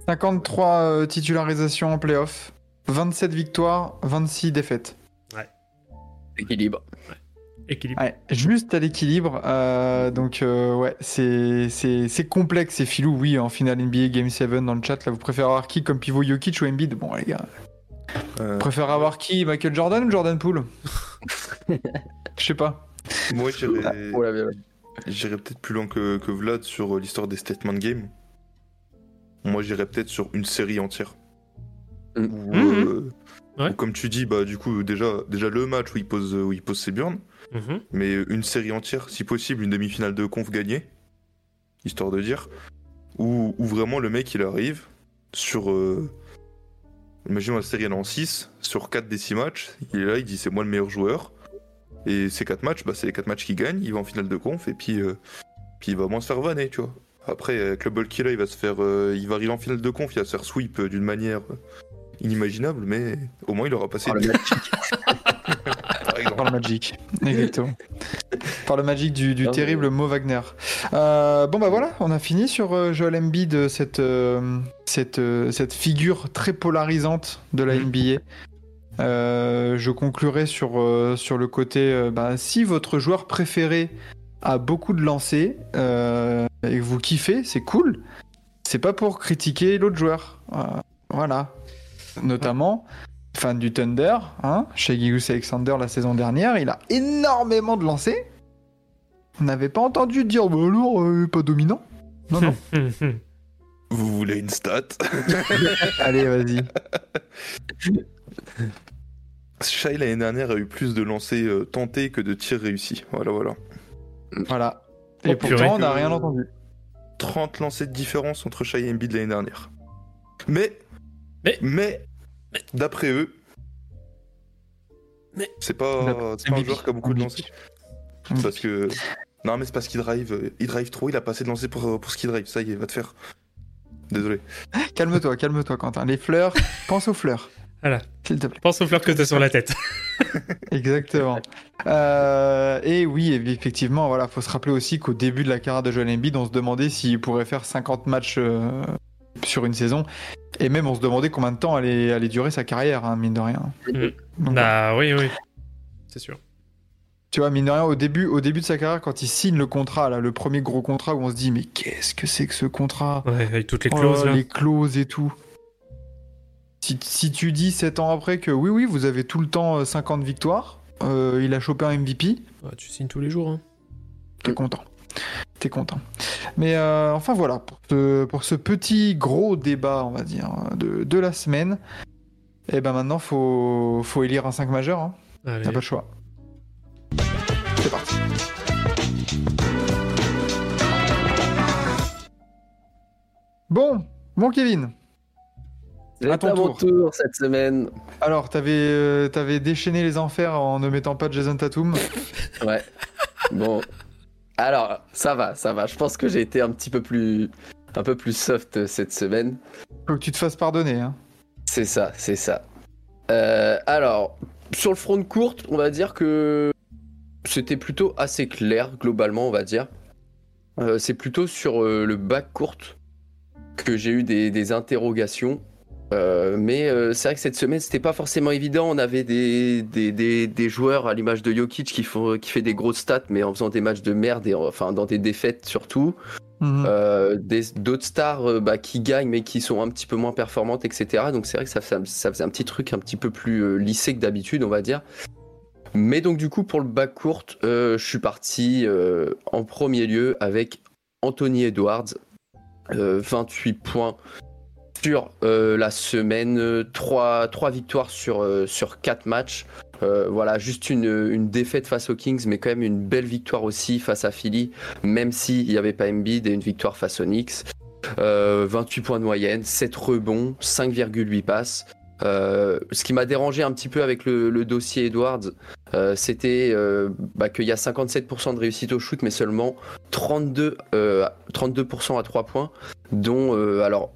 53 euh, titularisations en playoff, 27 victoires, 26 défaites. Équilibre. Équilibre. Ouais, juste à l'équilibre. euh, donc, euh, ouais, c'est c'est- c'est complexe. Et Philou, oui, en finale NBA Game 7 dans le chat, là, vous préférez avoir qui comme pivot? Jokic ou Embiid? Bon, les gars, Euh, vous préférez avoir qui Michael Jordan ou Jordan Poole? *laughs* Je sais pas. moi, j'irais Oh ouais. j'irais peut-être plus loin que, que Vlad sur euh, l'histoire des statement games. Moi, j'irais peut-être sur une série entière. Mm. Où, Mhm. euh, Ouais. où, comme tu dis, bah du coup déjà, déjà le match où il pose, où il pose ses burns, Mhm. mais une série entière, si possible, une demi-finale de conf gagnée, histoire de dire, où, où vraiment le mec il arrive sur. Euh, imaginons la série elle est en 6, sur 4 des 6 matchs, il est là, il dit c'est moi le meilleur joueur, et ces 4 matchs, bah, c'est les 4 matchs qu'il gagne, il va en finale de conf, et puis, euh, puis il va moins se faire vanner, tu vois. Après, avec le bulky là, il va se faire. euh, il va arriver en finale de conf, il va se faire sweep euh, d'une manière inimaginable, mais au moins il aura passé. Oh, le match. *laughs* par exemple. Par le Magic, *laughs* exactement. Par le Magic du, du Non, mais- terrible Mo Wagner. Euh, bon bah voilà, on a fini sur euh, Joel Embiid, cette, euh, cette, euh, cette figure très polarisante de la Mhm. NBA. Euh, je conclurai sur, euh, sur le côté, euh, bah, si votre joueur préféré a beaucoup de lancers et que vous kiffez, c'est cool. C'est pas pour critiquer l'autre joueur. Voilà. Notamment, fan du Thunder, hein, chez Gilgeous Alexander la saison dernière, il a énormément de lancers. On n'avait pas entendu dire, bah alors, euh, pas dominant. Non, non. *laughs* Vous voulez une stat? *laughs* Allez, vas-y. Shai l'année dernière a eu plus de lancers euh, tentés que de tirs réussis. Voilà, voilà. Voilà. Oh, Et purée. pourtant, on n'a rien entendu. 30 lancers de différence entre Shai et Embiid l'année dernière. Mais, Mais- mais, d'après eux, Mais- c'est pas, c'est pas un joueur qui a beaucoup de lancers. Parce que. Non, mais c'est parce qu'il drive, il drive trop, il a pas assez de lancers pour, pour ce qu'il drive. Ça y est, va te faire. Désolé. *laughs* Calme-toi, calme-toi, Quentin. Les fleurs, *laughs* pense aux fleurs. Voilà. S'il te plaît. Pense aux fleurs que t'as sur la tête. *laughs* Exactement. Euh, et oui, effectivement, voilà, faut se rappeler aussi qu'au début de la carrière de Joel Embiid, on se demandait s'il pourrait faire 50 matchs euh, sur une saison. Et même, on se demandait combien de temps allait, allait durer sa carrière, hein, mine de rien. Mhm. Donc, Bah oui, oui. C'est sûr. Tu vois, mine de rien, au début, au début de sa carrière, quand il signe le contrat, là, le premier gros contrat où on se dit, mais qu'est-ce que c'est que ce contrat? Ouais, avec toutes les Oh, clauses là. les clauses et tout. Si, si tu dis 7 ans après que oui, oui, vous avez tout le temps euh, 50 victoires, euh, il a chopé un MVP, Ouais, tu signes tous les jours. Hein. t'es content. T'es content. Mais euh, enfin voilà, pour ce, pour ce petit gros débat, on va dire, de, de la semaine, et ben maintenant, faut, faut élire un 5 majeur. Hein. T'as pas le choix. C'est parti. Bon, bon Kevin. C'est À à, ton mon tour. tour cette semaine. Alors, t'avais euh, t'avais déchaîné les enfers en ne mettant pas Jason Tatum. Ouais. bon. Alors, ça va, ça va. Je pense que j'ai été un petit peu plus, un peu plus soft cette semaine. Faut que tu te fasses pardonner. Hein. C'est ça, c'est ça. Euh, alors, sur le front de courte, on va dire que c'était plutôt assez clair, globalement, on va dire. Euh, c'est plutôt sur euh, le bac courte que j'ai eu des, des interrogations. Euh, mais euh, c'est vrai que cette semaine, c'était pas forcément évident. On avait des, des, des, des joueurs à l'image de Jokic qui, font, qui fait des grosses stats, mais en faisant des matchs de merde, et enfin dans des défaites surtout. Euh, des- d'autres stars bah, qui gagnent mais qui sont un petit peu moins performantes, etc. Donc c'est vrai que ça, ça, ça faisait un petit truc un petit peu plus lissé que d'habitude, on va dire. Mais donc du coup pour le bac courte, euh, je suis parti en premier lieu avec Anthony Edwards, euh, 28 points sur euh, la semaine, 3, victoires sur, euh, sur 4 matchs. Euh, voilà, juste une, une défaite face aux Kings, mais quand même une belle victoire aussi face à Philly même s'il n'y avait pas Embiid et une victoire face aux Knicks. Euh, 28 points de moyenne, 7 rebonds, 5,8 passes. Euh, ce qui m'a dérangé un petit peu avec le, dossier Edwards, euh, c'était euh, bah, qu'il y a 57% de réussite au shoot, mais seulement 32, euh, 32% à 3 points, dont, euh, alors,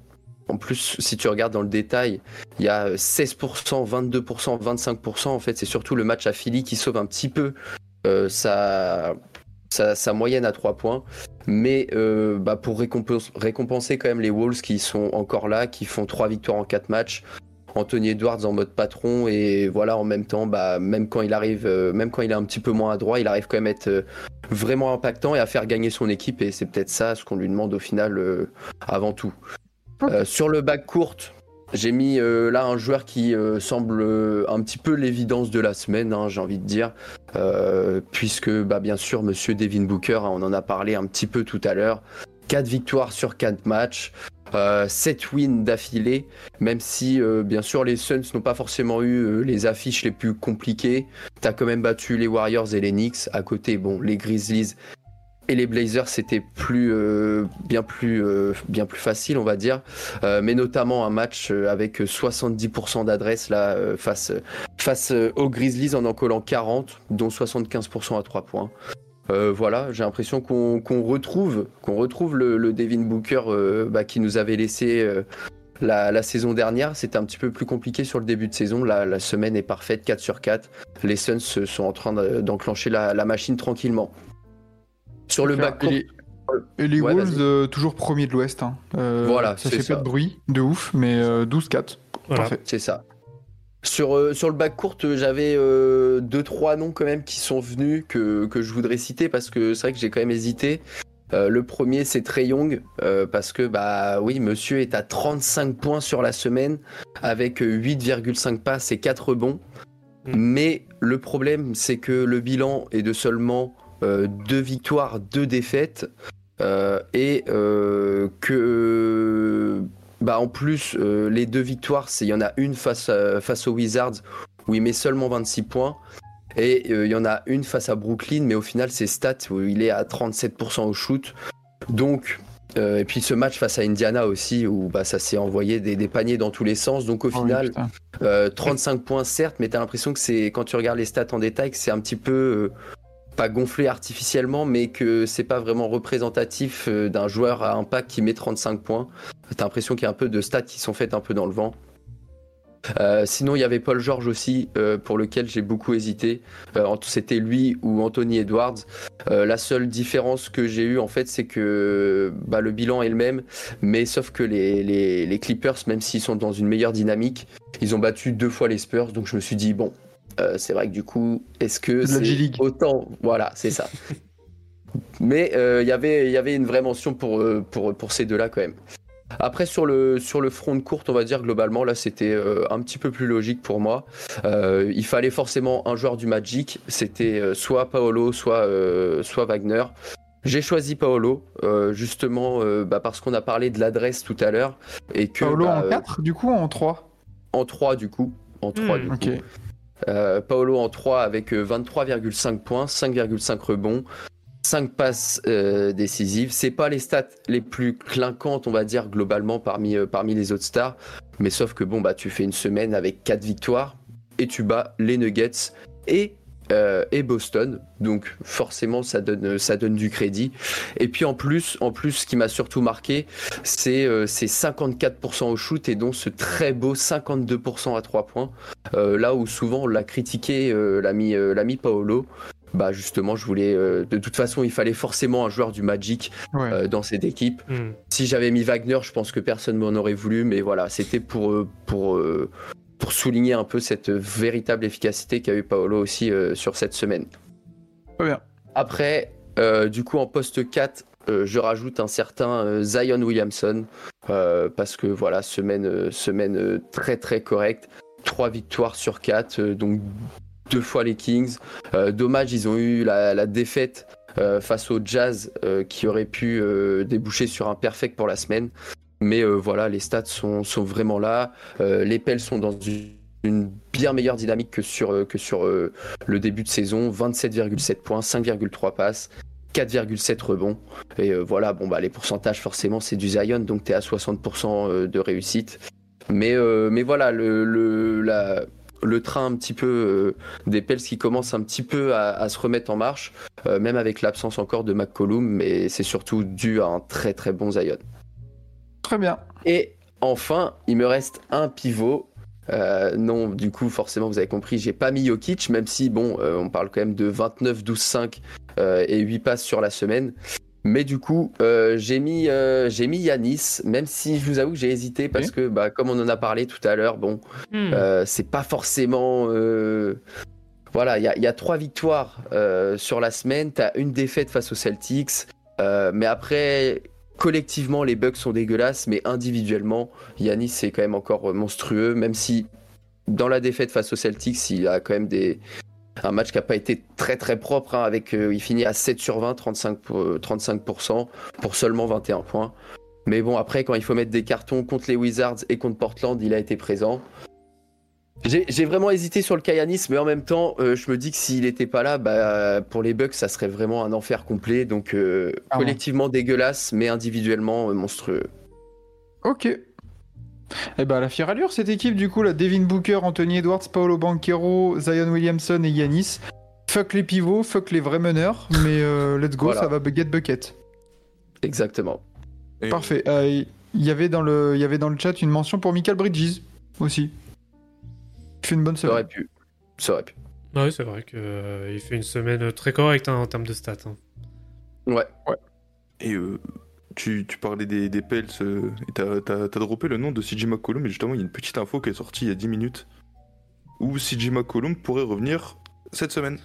en plus, si tu regardes dans le détail, il y a 16%, 22%, 25%. En fait, c'est surtout le match à Philly qui sauve un petit peu euh, sa, moyenne à 3 points. Mais euh, bah, pour récompense- récompenser quand même les Wolves qui sont encore là, qui font 3 victoires en 4 matchs. Anthony Edwards en mode patron et voilà en même temps bah, même quand il arrive euh, même quand il est un petit peu moins adroit il arrive quand même à être vraiment impactant et à faire gagner son équipe et c'est peut-être ça ce qu'on lui demande au final avant tout Euh, sur le bac courte j'ai mis euh, là un joueur qui euh, semble un petit peu l'évidence de la semaine, hein, j'ai envie de dire, puisque bah, bien sûr Monsieur Devin Booker, hein, on en a parlé un petit peu tout à l'heure, 4 victoires sur 4 matchs, euh, 7 wins d'affilée, même si bien sûr les Suns n'ont pas forcément eu les affiches les plus compliquées, t'as quand même battu les Warriors et les Knicks, à côté bon les Grizzlies et les Blazers c'était plus euh, bien plus euh, bien plus facile on va dire euh, mais notamment un match avec 70% d'adresse là face face aux Grizzlies en en collant 40 dont 75% à 3 points voilà j'ai l'impression qu'on retrouve retrouve le, Devin Booker bah, qui nous avait laissé La, saison dernière, c'était un petit peu plus compliqué sur le début de saison. La, semaine est parfaite, 4 sur 4. Les Suns sont en train de- d'enclencher la machine tranquillement. Sur le bac court, Et les, et les Ouais, Wolves, euh, toujours premier de l'Ouest. hein. Euh, Voilà, ça c'est fait ça. pas de bruit, de ouf, mais euh, 12-4. Voilà. Parfait. c'est ça. Sur, euh, sur le bac court, euh, j'avais euh, deux trois noms quand même qui sont venus que, que je voudrais citer parce que c'est vrai que j'ai quand même hésité. Euh, le premier c'est Trey Young euh, parce que bah oui monsieur est à 35 points sur la semaine avec euh, 8,5 passes et 4 rebonds. Mm. Mais le problème c'est que le bilan est de seulement euh, deux victoires, deux défaites euh, et euh, que bah en plus euh, les deux victoires c'est il y en a une face à- face aux Wizards où il met seulement 26 points et euh, il y en a une face à Brooklyn mais au final c'est stats où il est à 37% au shoot donc euh, et puis ce match face à Indiana aussi où bah, ça s'est envoyé des, des paniers dans tous les sens donc au Oh oui, final putain. euh, 35 points certes, mais t'as l'impression que c'est quand tu regardes les stats en détail que c'est un petit peu euh, pas gonflé artificiellement, mais que c'est pas vraiment représentatif euh, d'un joueur à impact qui met 35 points. T'as l'impression qu'il y a un peu de stats qui sont faites un peu dans le vent. Euh, sinon, il y avait Paul George aussi, euh, pour lequel j'ai beaucoup hésité. C'était lui ou Anthony Edwards. La seule différence que j'ai eue, en fait, c'est que bah, le bilan est le même, mais sauf que les Clippers, même s'ils sont dans une meilleure dynamique, ils ont battu deux fois les Spurs, donc je me suis dit, bon, euh, c'est vrai que du coup, est-ce que C'est autant Voilà, c'est ça. *laughs* Mais euh, il y avait- il y avait une vraie mention pour, euh, pour, pour ces deux-là quand même. Après, sur le, sur le front de courte, on va dire globalement, là, c'était euh, un petit peu plus logique pour moi. Euh, il fallait forcément un joueur du Magic. C'était euh, soit Paolo, soit, euh, soit Wagner. J'ai choisi Paolo, euh, justement euh, bah, parce qu'on a parlé de l'adresse tout à l'heure. Et que, Paolo bah, en euh, 4, du coup, en 3 en 3 du coup. En 3 Hmm, du Ok. coup. Euh, Paolo en 3 avec euh, 23,5 points, 5,5 rebonds, 5 passes euh, décisives. C'est pas les stats les plus clinquantes, on va dire, globalement parmi, euh, parmi les autres stars. Mais sauf que bon, bah, tu fais une semaine avec 4 victoires et tu bats les Nuggets et, euh, et Boston. Donc forcément, ça donne, ça donne du crédit. Et puis en plus, en plus ce qui m'a surtout marqué, c'est euh, ces 54% au shoot et donc ce très beau 52% à 3 points. Euh, là où souvent on l'a critiqué euh, l'ami euh, l'ami Paolo. Bah justement, je voulais. euh, de toute façon, il fallait forcément un joueur du Magic Ouais. euh, dans cette équipe. Hmm. Si j'avais mis Wagner, je pense que personne m'en aurait voulu, mais voilà, c'était pour euh, pour euh, pour souligner un peu cette véritable efficacité qu'a eu Paolo aussi euh, sur cette semaine. Très bien. Après, euh, du coup, en poste 4, euh, je rajoute un certain Zion Williamson, parce que voilà, semaine, semaine très très correcte. 3 victoires sur 4, euh, donc deux fois les Kings. Euh, dommage, ils ont eu la, la défaite euh, face au Jazz euh, qui aurait pu déboucher sur un perfect pour la semaine. Mais euh, voilà, les stats sont, sont vraiment là. Euh, les Pels sont dans une, bien meilleure dynamique que sur, euh, que sur euh, le début de saison. 27,7 points, 5,3 passes. 4,7 rebonds et euh, voilà bon bah les pourcentages forcément c'est du Zion donc tu es à 60% euh, de réussite mais mais voilà le le, la- le train un petit peu des Pels qui commence un petit peu à, à se remettre en marche même avec l'absence encore de McCollum mais c'est surtout dû à un très très bon Zion Très bien. et enfin, il me reste un pivot. Euh, non, du coup, forcément, vous avez compris, j'ai pas mis Jokic, même si, bon, euh, on parle quand même de 29, 12, 5 euh, et 8 passes sur la semaine. Mais du coup, euh, j'ai mis, euh, j'ai mis Yanis, même si je vous avoue que j'ai hésité parce que, bah, comme on en a parlé tout à l'heure, bon, euh, c'est pas forcément. euh, Voilà, il y y a trois victoires euh, sur la semaine. Tu as une défaite face aux Celtics. Euh, mais après, collectivement, les Bucks sont dégueulasses. Mais individuellement, Yanis, c'est quand même encore monstrueux. Même si dans la défaite face aux Celtics, il a quand même des. Un match qui n'a pas été très propre, hein, avec, euh, il finit à 7 sur 20, 35%, pour, euh, 35% pour seulement 21 points. Mais bon, après, quand il faut mettre des cartons contre les Wizards et contre Portland, il a été présent. J'ai vraiment hésité sur le Kayanis, mais en même temps, euh, je me dis que s'il n'était pas là, bah, pour les Bucks, ça serait vraiment un enfer complet. Donc, euh, Ah collectivement dégueulasse, mais individuellement euh, monstrueux. Ok. Eh ben, la fière allure, cette équipe, du coup, la Devin Booker, Anthony Edwards, Paolo Banquero, Zion Williamson et Yanis. Fuck les pivots, fuck les vrais meneurs, mais euh, let's go, Voilà. ça va get bucket. Exactement. Et Parfait. Euh, il y avait dans le, il y avait dans le chat une mention pour Michael Bridges aussi. Fait une bonne Ça aurait semaine. pu. Ça aurait pu. Ouais, c'est vrai qu'il fait une semaine très correcte hein, en termes de stats. hein. Ouais. Et euh, tu, tu parlais des, des Pels, euh, et t'as, t'as- t'as droppé le nom de CJ McCollum, et justement, il y a une petite info qui est sortie il y a 10 minutes, où CJ McCollum pourrait revenir cette semaine.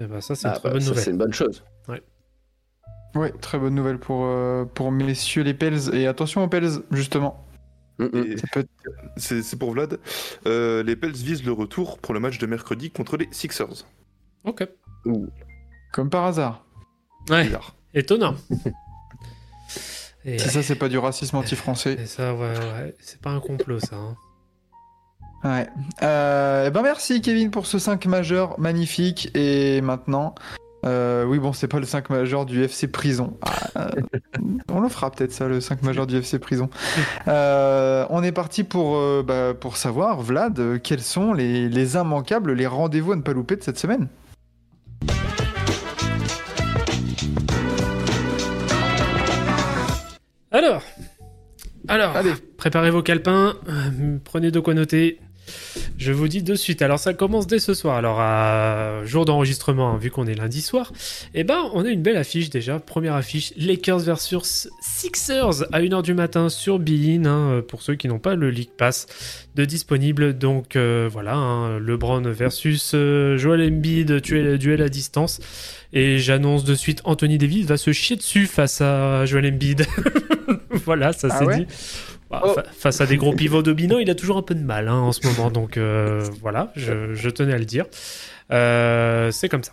Eh ben, ça, c'est Ah, une très bah, bonne ça, nouvelle. c'est une bonne chose. Ouais, très bonne nouvelle pour, euh, pour messieurs les Pels. Et attention aux Pels, justement. Mm, mm. C'est, c'est pour Vlad. Euh, les Pels visent le retour pour le match de mercredi contre les Sixers. Ok. comme par hasard. Ouais, Bizarre. étonnant. *laughs* Et, Si ça, c'est pas du racisme anti-français. et ça, ouais, ouais, c'est pas un complot, ça. hein. Ouais. Euh, eh ben merci Kevin pour ce 5 majeur magnifique. Et maintenant, euh, oui bon c'est pas le 5 majeur du FC Prison. Ah, euh, *laughs* on le fera peut-être ça le 5 majeur du FC Prison. Euh, on est parti pour, euh, bah, pour savoir Vlad quels sont les, les immanquables, les rendez-vous à ne pas louper de cette semaine. Alors, alors, Allez. préparez vos calepins, prenez de quoi noter. Je vous dis de suite. Alors ça commence dès ce soir. Alors à jour d'enregistrement, hein, vu qu'on est lundi soir, eh ben on a une belle affiche déjà. Première affiche, Lakers versus Sixers à 1h du matin sur Bein, hein, pour ceux qui n'ont pas le League Pass de disponible. Donc euh, voilà, hein, LeBron versus euh, Joel Embiid, duel, duel à distance. Et j'annonce de suite, Anthony Davis va se chier dessus face à Joel Embiid. *laughs* voilà, ça Ah c'est ouais? dit. Bah, Oh. fa- Face à des gros pivots dominants, il a toujours un peu de mal hein, en ce moment. Donc euh, voilà, je, je tenais à le dire. Euh, c'est comme ça.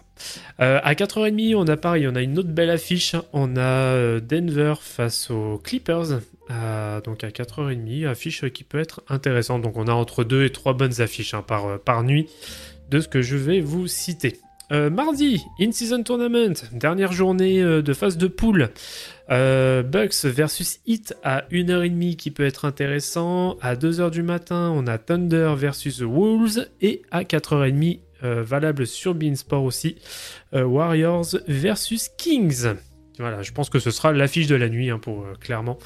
Euh, à 4h30, on a pareil, on a une autre belle affiche. On a euh, Denver face aux Clippers. Donc à 4h30, affiche qui peut être intéressante. Donc on a entre 2 et 3 bonnes affiches hein, par, par nuit de ce que je vais vous citer. Mardi, In-Season Tournament, dernière journée de phase de poule. Euh, Bucks versus Heat à 1h30 qui peut être intéressant. À 2h du matin, on a Thunder versus Wolves. Et à 4h30, euh, valable sur Beansport aussi, euh, Warriors versus Kings. Voilà, je pense que ce sera l'affiche de la nuit, hein, pour, euh, clairement.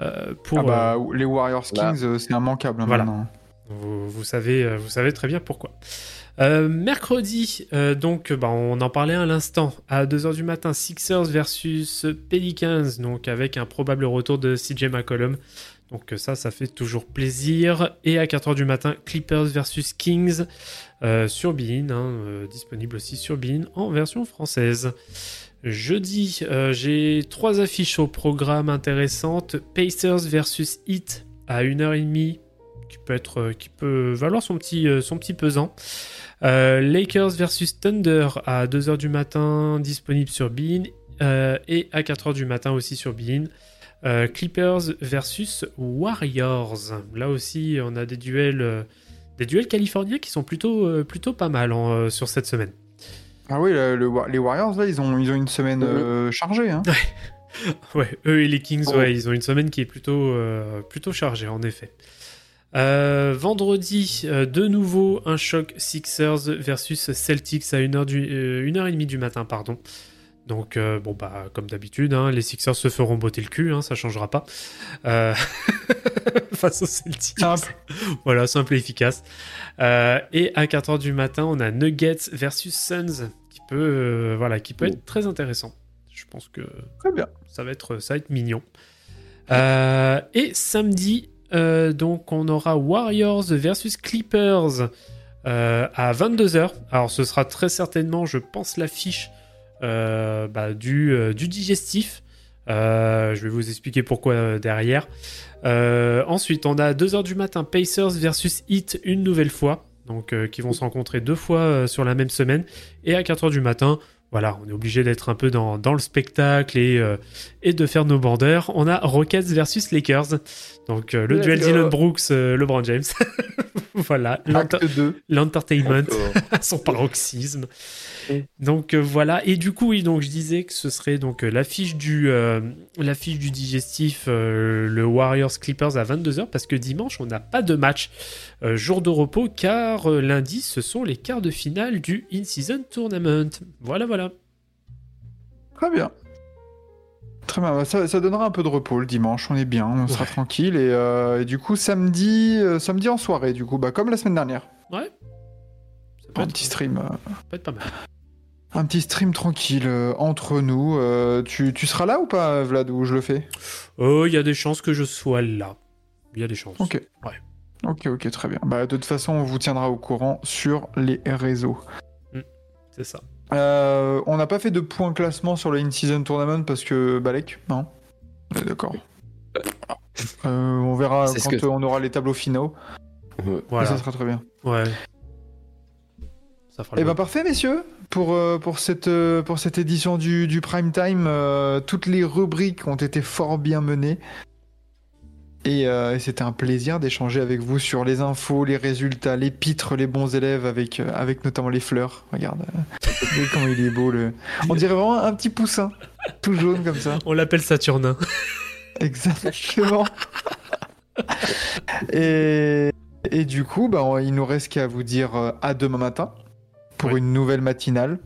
Euh, pour, Ah bah, les Warriors. Kings, euh, c'est immanquable hein, Voilà. vous, vous savez, vous savez très bien pourquoi. Euh, mercredi, euh, donc bah, on en parlait à l'instant, à 2h du matin, Sixers versus Pelicans, donc avec un probable retour de CJ McCollum. Donc euh, ça, ça fait toujours plaisir. Et à 4h du matin, Clippers versus Kings sur Bein, hein, disponible aussi sur Bein en version française. Jeudi, j'ai trois affiches au programme intéressantes. Pacers versus Heat à 1h30 qui peut être euh, qui peut valoir son petit euh, son petit pesant. Euh, Lakers versus Thunder à 2h du matin disponible sur euh, et à 4h du matin aussi sur. Euh, Clippers versus Warriors. Là aussi, on a des duels des duels californiens qui sont plutôt plutôt pas mal en, euh, sur cette semaine. Ah oui, le- le Wa- les Warriors, là, ils ont, ils ont une semaine chargée. Hein. *laughs* Ouais, eux et les Kings, Oh. ouais, ils ont une semaine qui est plutôt, plutôt chargée, en effet. Euh, vendredi, euh, de nouveau, un choc Sixers versus Celtics à 1h du, euh, 1h30 du matin, pardon. Donc, euh, bon, bah, comme d'habitude, hein, les Sixers se feront botter le cul, hein, ça changera pas. *laughs* Face aux Celtics. Simple. Voilà, simple et efficace. Et à 4h du matin, on a Nuggets versus Suns, qui peut, voilà, qui peut être très intéressant. Je pense que Très bien. ça va être, ça va être mignon. Et samedi, euh, donc on aura Warriors versus Clippers euh, à 22h. Alors ce sera très certainement, je pense, l'affiche euh, bah, du, digestif. Je vais vous expliquer pourquoi derrière. Ensuite, on a à 2h du matin Pacers versus Heat une nouvelle fois. Donc, qui vont se rencontrer deux fois sur la même semaine. Et à 4h du matin, voilà, on est obligé d'être un peu dans, dans le spectacle et, euh, et de faire nos bandeurs. On a Rockets versus Lakers. Donc, euh, le Let's duel. Dylan Brooks, euh, LeBron James. *laughs* voilà, l'enter- Acte 2. l'entertainment son *laughs* paroxysme. Donc voilà, et du coup, oui, donc je disais que ce serait donc l'affiche du, l'affiche du digestif, le Warriors Clippers à 22h, parce que dimanche, on n'a pas de match euh, jour de repos, car euh, lundi, ce sont les quarts de finale du In-Season Tournament. Voilà, voilà. Très bien. Très bien, ça, ça donnera un peu de repos le dimanche, on est bien, on sera tranquille. Et, euh, et du coup, samedi, samedi en soirée, du coup, bah, comme la semaine dernière. Ouais. Ça peut Un être, petit stream, ça peut être pas mal. un petit stream tranquille euh, entre nous. Euh, tu, tu seras là ou pas, Vlad, où je le fais? Oh, il y a des chances que je sois là. Il y a des chances. Ok. Ouais. Ok, ok, très bien. Bah, de toute façon, on vous tiendra au courant sur les réseaux. C'est ça. Euh, on n'a pas fait de point classement sur le In-Season Tournament parce que Balek, non D'accord. Euh, on verra quand que- on aura les tableaux finaux. Et ça sera très bien. Ouais. Ça fera Eh le ben bon. parfait messieurs pour, euh, pour, cette, pour cette édition du, du Prime Time. euh, toutes les rubriques ont été fort bien menées. Et, euh, et c'était un plaisir d'échanger avec vous sur les infos, les résultats, les pitres, les bons élèves, avec, euh, avec notamment les fleurs. Regarde, euh, *laughs* comment il est beau. Le... On dirait vraiment un petit poussin, tout jaune comme ça. On l'appelle Saturnin. *laughs* Exactement. *laughs* et, et du coup, bah, on- il nous reste qu'à vous dire euh, à demain matin pour Ouais. une nouvelle matinale.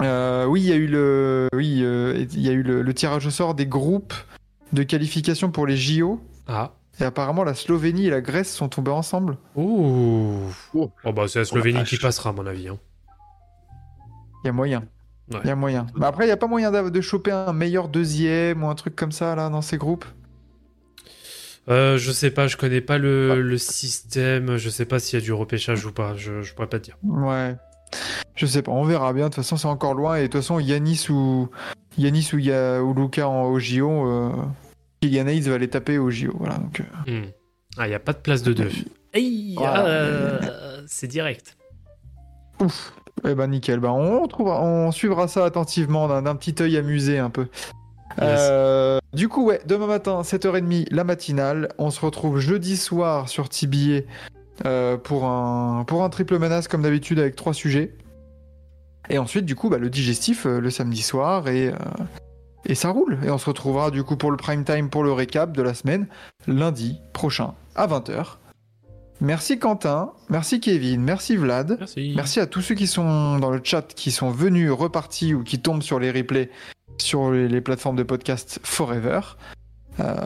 Oui, il y a eu le, oui, il y a eu le, le tirage au sort des groupes de qualification pour les JO. Ah. Et apparemment, la Slovénie et la Grèce sont tombés ensemble. Ouh. Oh. Oh bah c'est la Oh Slovénie qui passera à mon avis. hein. Il y a moyen. Il Ouais. y a moyen. Mais après, il n'y a pas moyen de choper un meilleur deuxième ou un truc comme ça là dans ces groupes? Euh, je sais pas, je connais pas le, le système, je sais pas s'il y a du repêchage ou pas, je, je pourrais pas te dire. Ouais. Je sais pas, on verra bien. De toute façon, c'est encore loin. Et de toute façon, Yanis ou Yanis ou, Ya- ou Luca en, au JO, euh... Kylian Hayes va les taper au JO. Voilà. Donc, euh, Hmm. Ah, il y a pas de place de deux. Hey, Voilà. euh, c'est direct. ouf. Eh ben nickel. Ben, on, trouvera- on suivra ça attentivement d'un petit œil amusé un peu. Yes. Euh, du coup, ouais, demain matin, 7h30, la matinale. On se retrouve jeudi soir sur TBA euh, pour, un, pour un triple menace, comme d'habitude, avec trois sujets. Et ensuite, du coup, bah, le digestif euh, le samedi soir et, et ça roule. Et on se retrouvera, du coup, pour le prime time, pour le récap de la semaine, lundi prochain à 20h. Merci Quentin, merci Kevin, merci Vlad. Merci. Merci à tous ceux qui sont dans le chat, qui sont venus, repartis ou qui tombent sur les replays sur les, les plateformes de podcast Forever. Euh,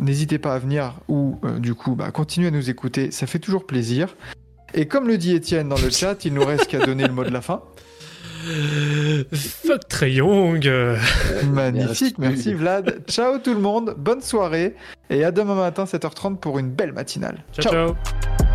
N'hésitez pas à venir ou euh, du coup bah, continuez à nous écouter, ça fait toujours plaisir. Et comme le dit Étienne dans le chat, il nous reste qu'à donner le mot de la fin. Fuck Trey Young. euh. Magnifique, merci. Merci. Vlad. Ciao tout le monde, bonne soirée et à demain matin 7h30 pour une belle matinale. ciao. ciao.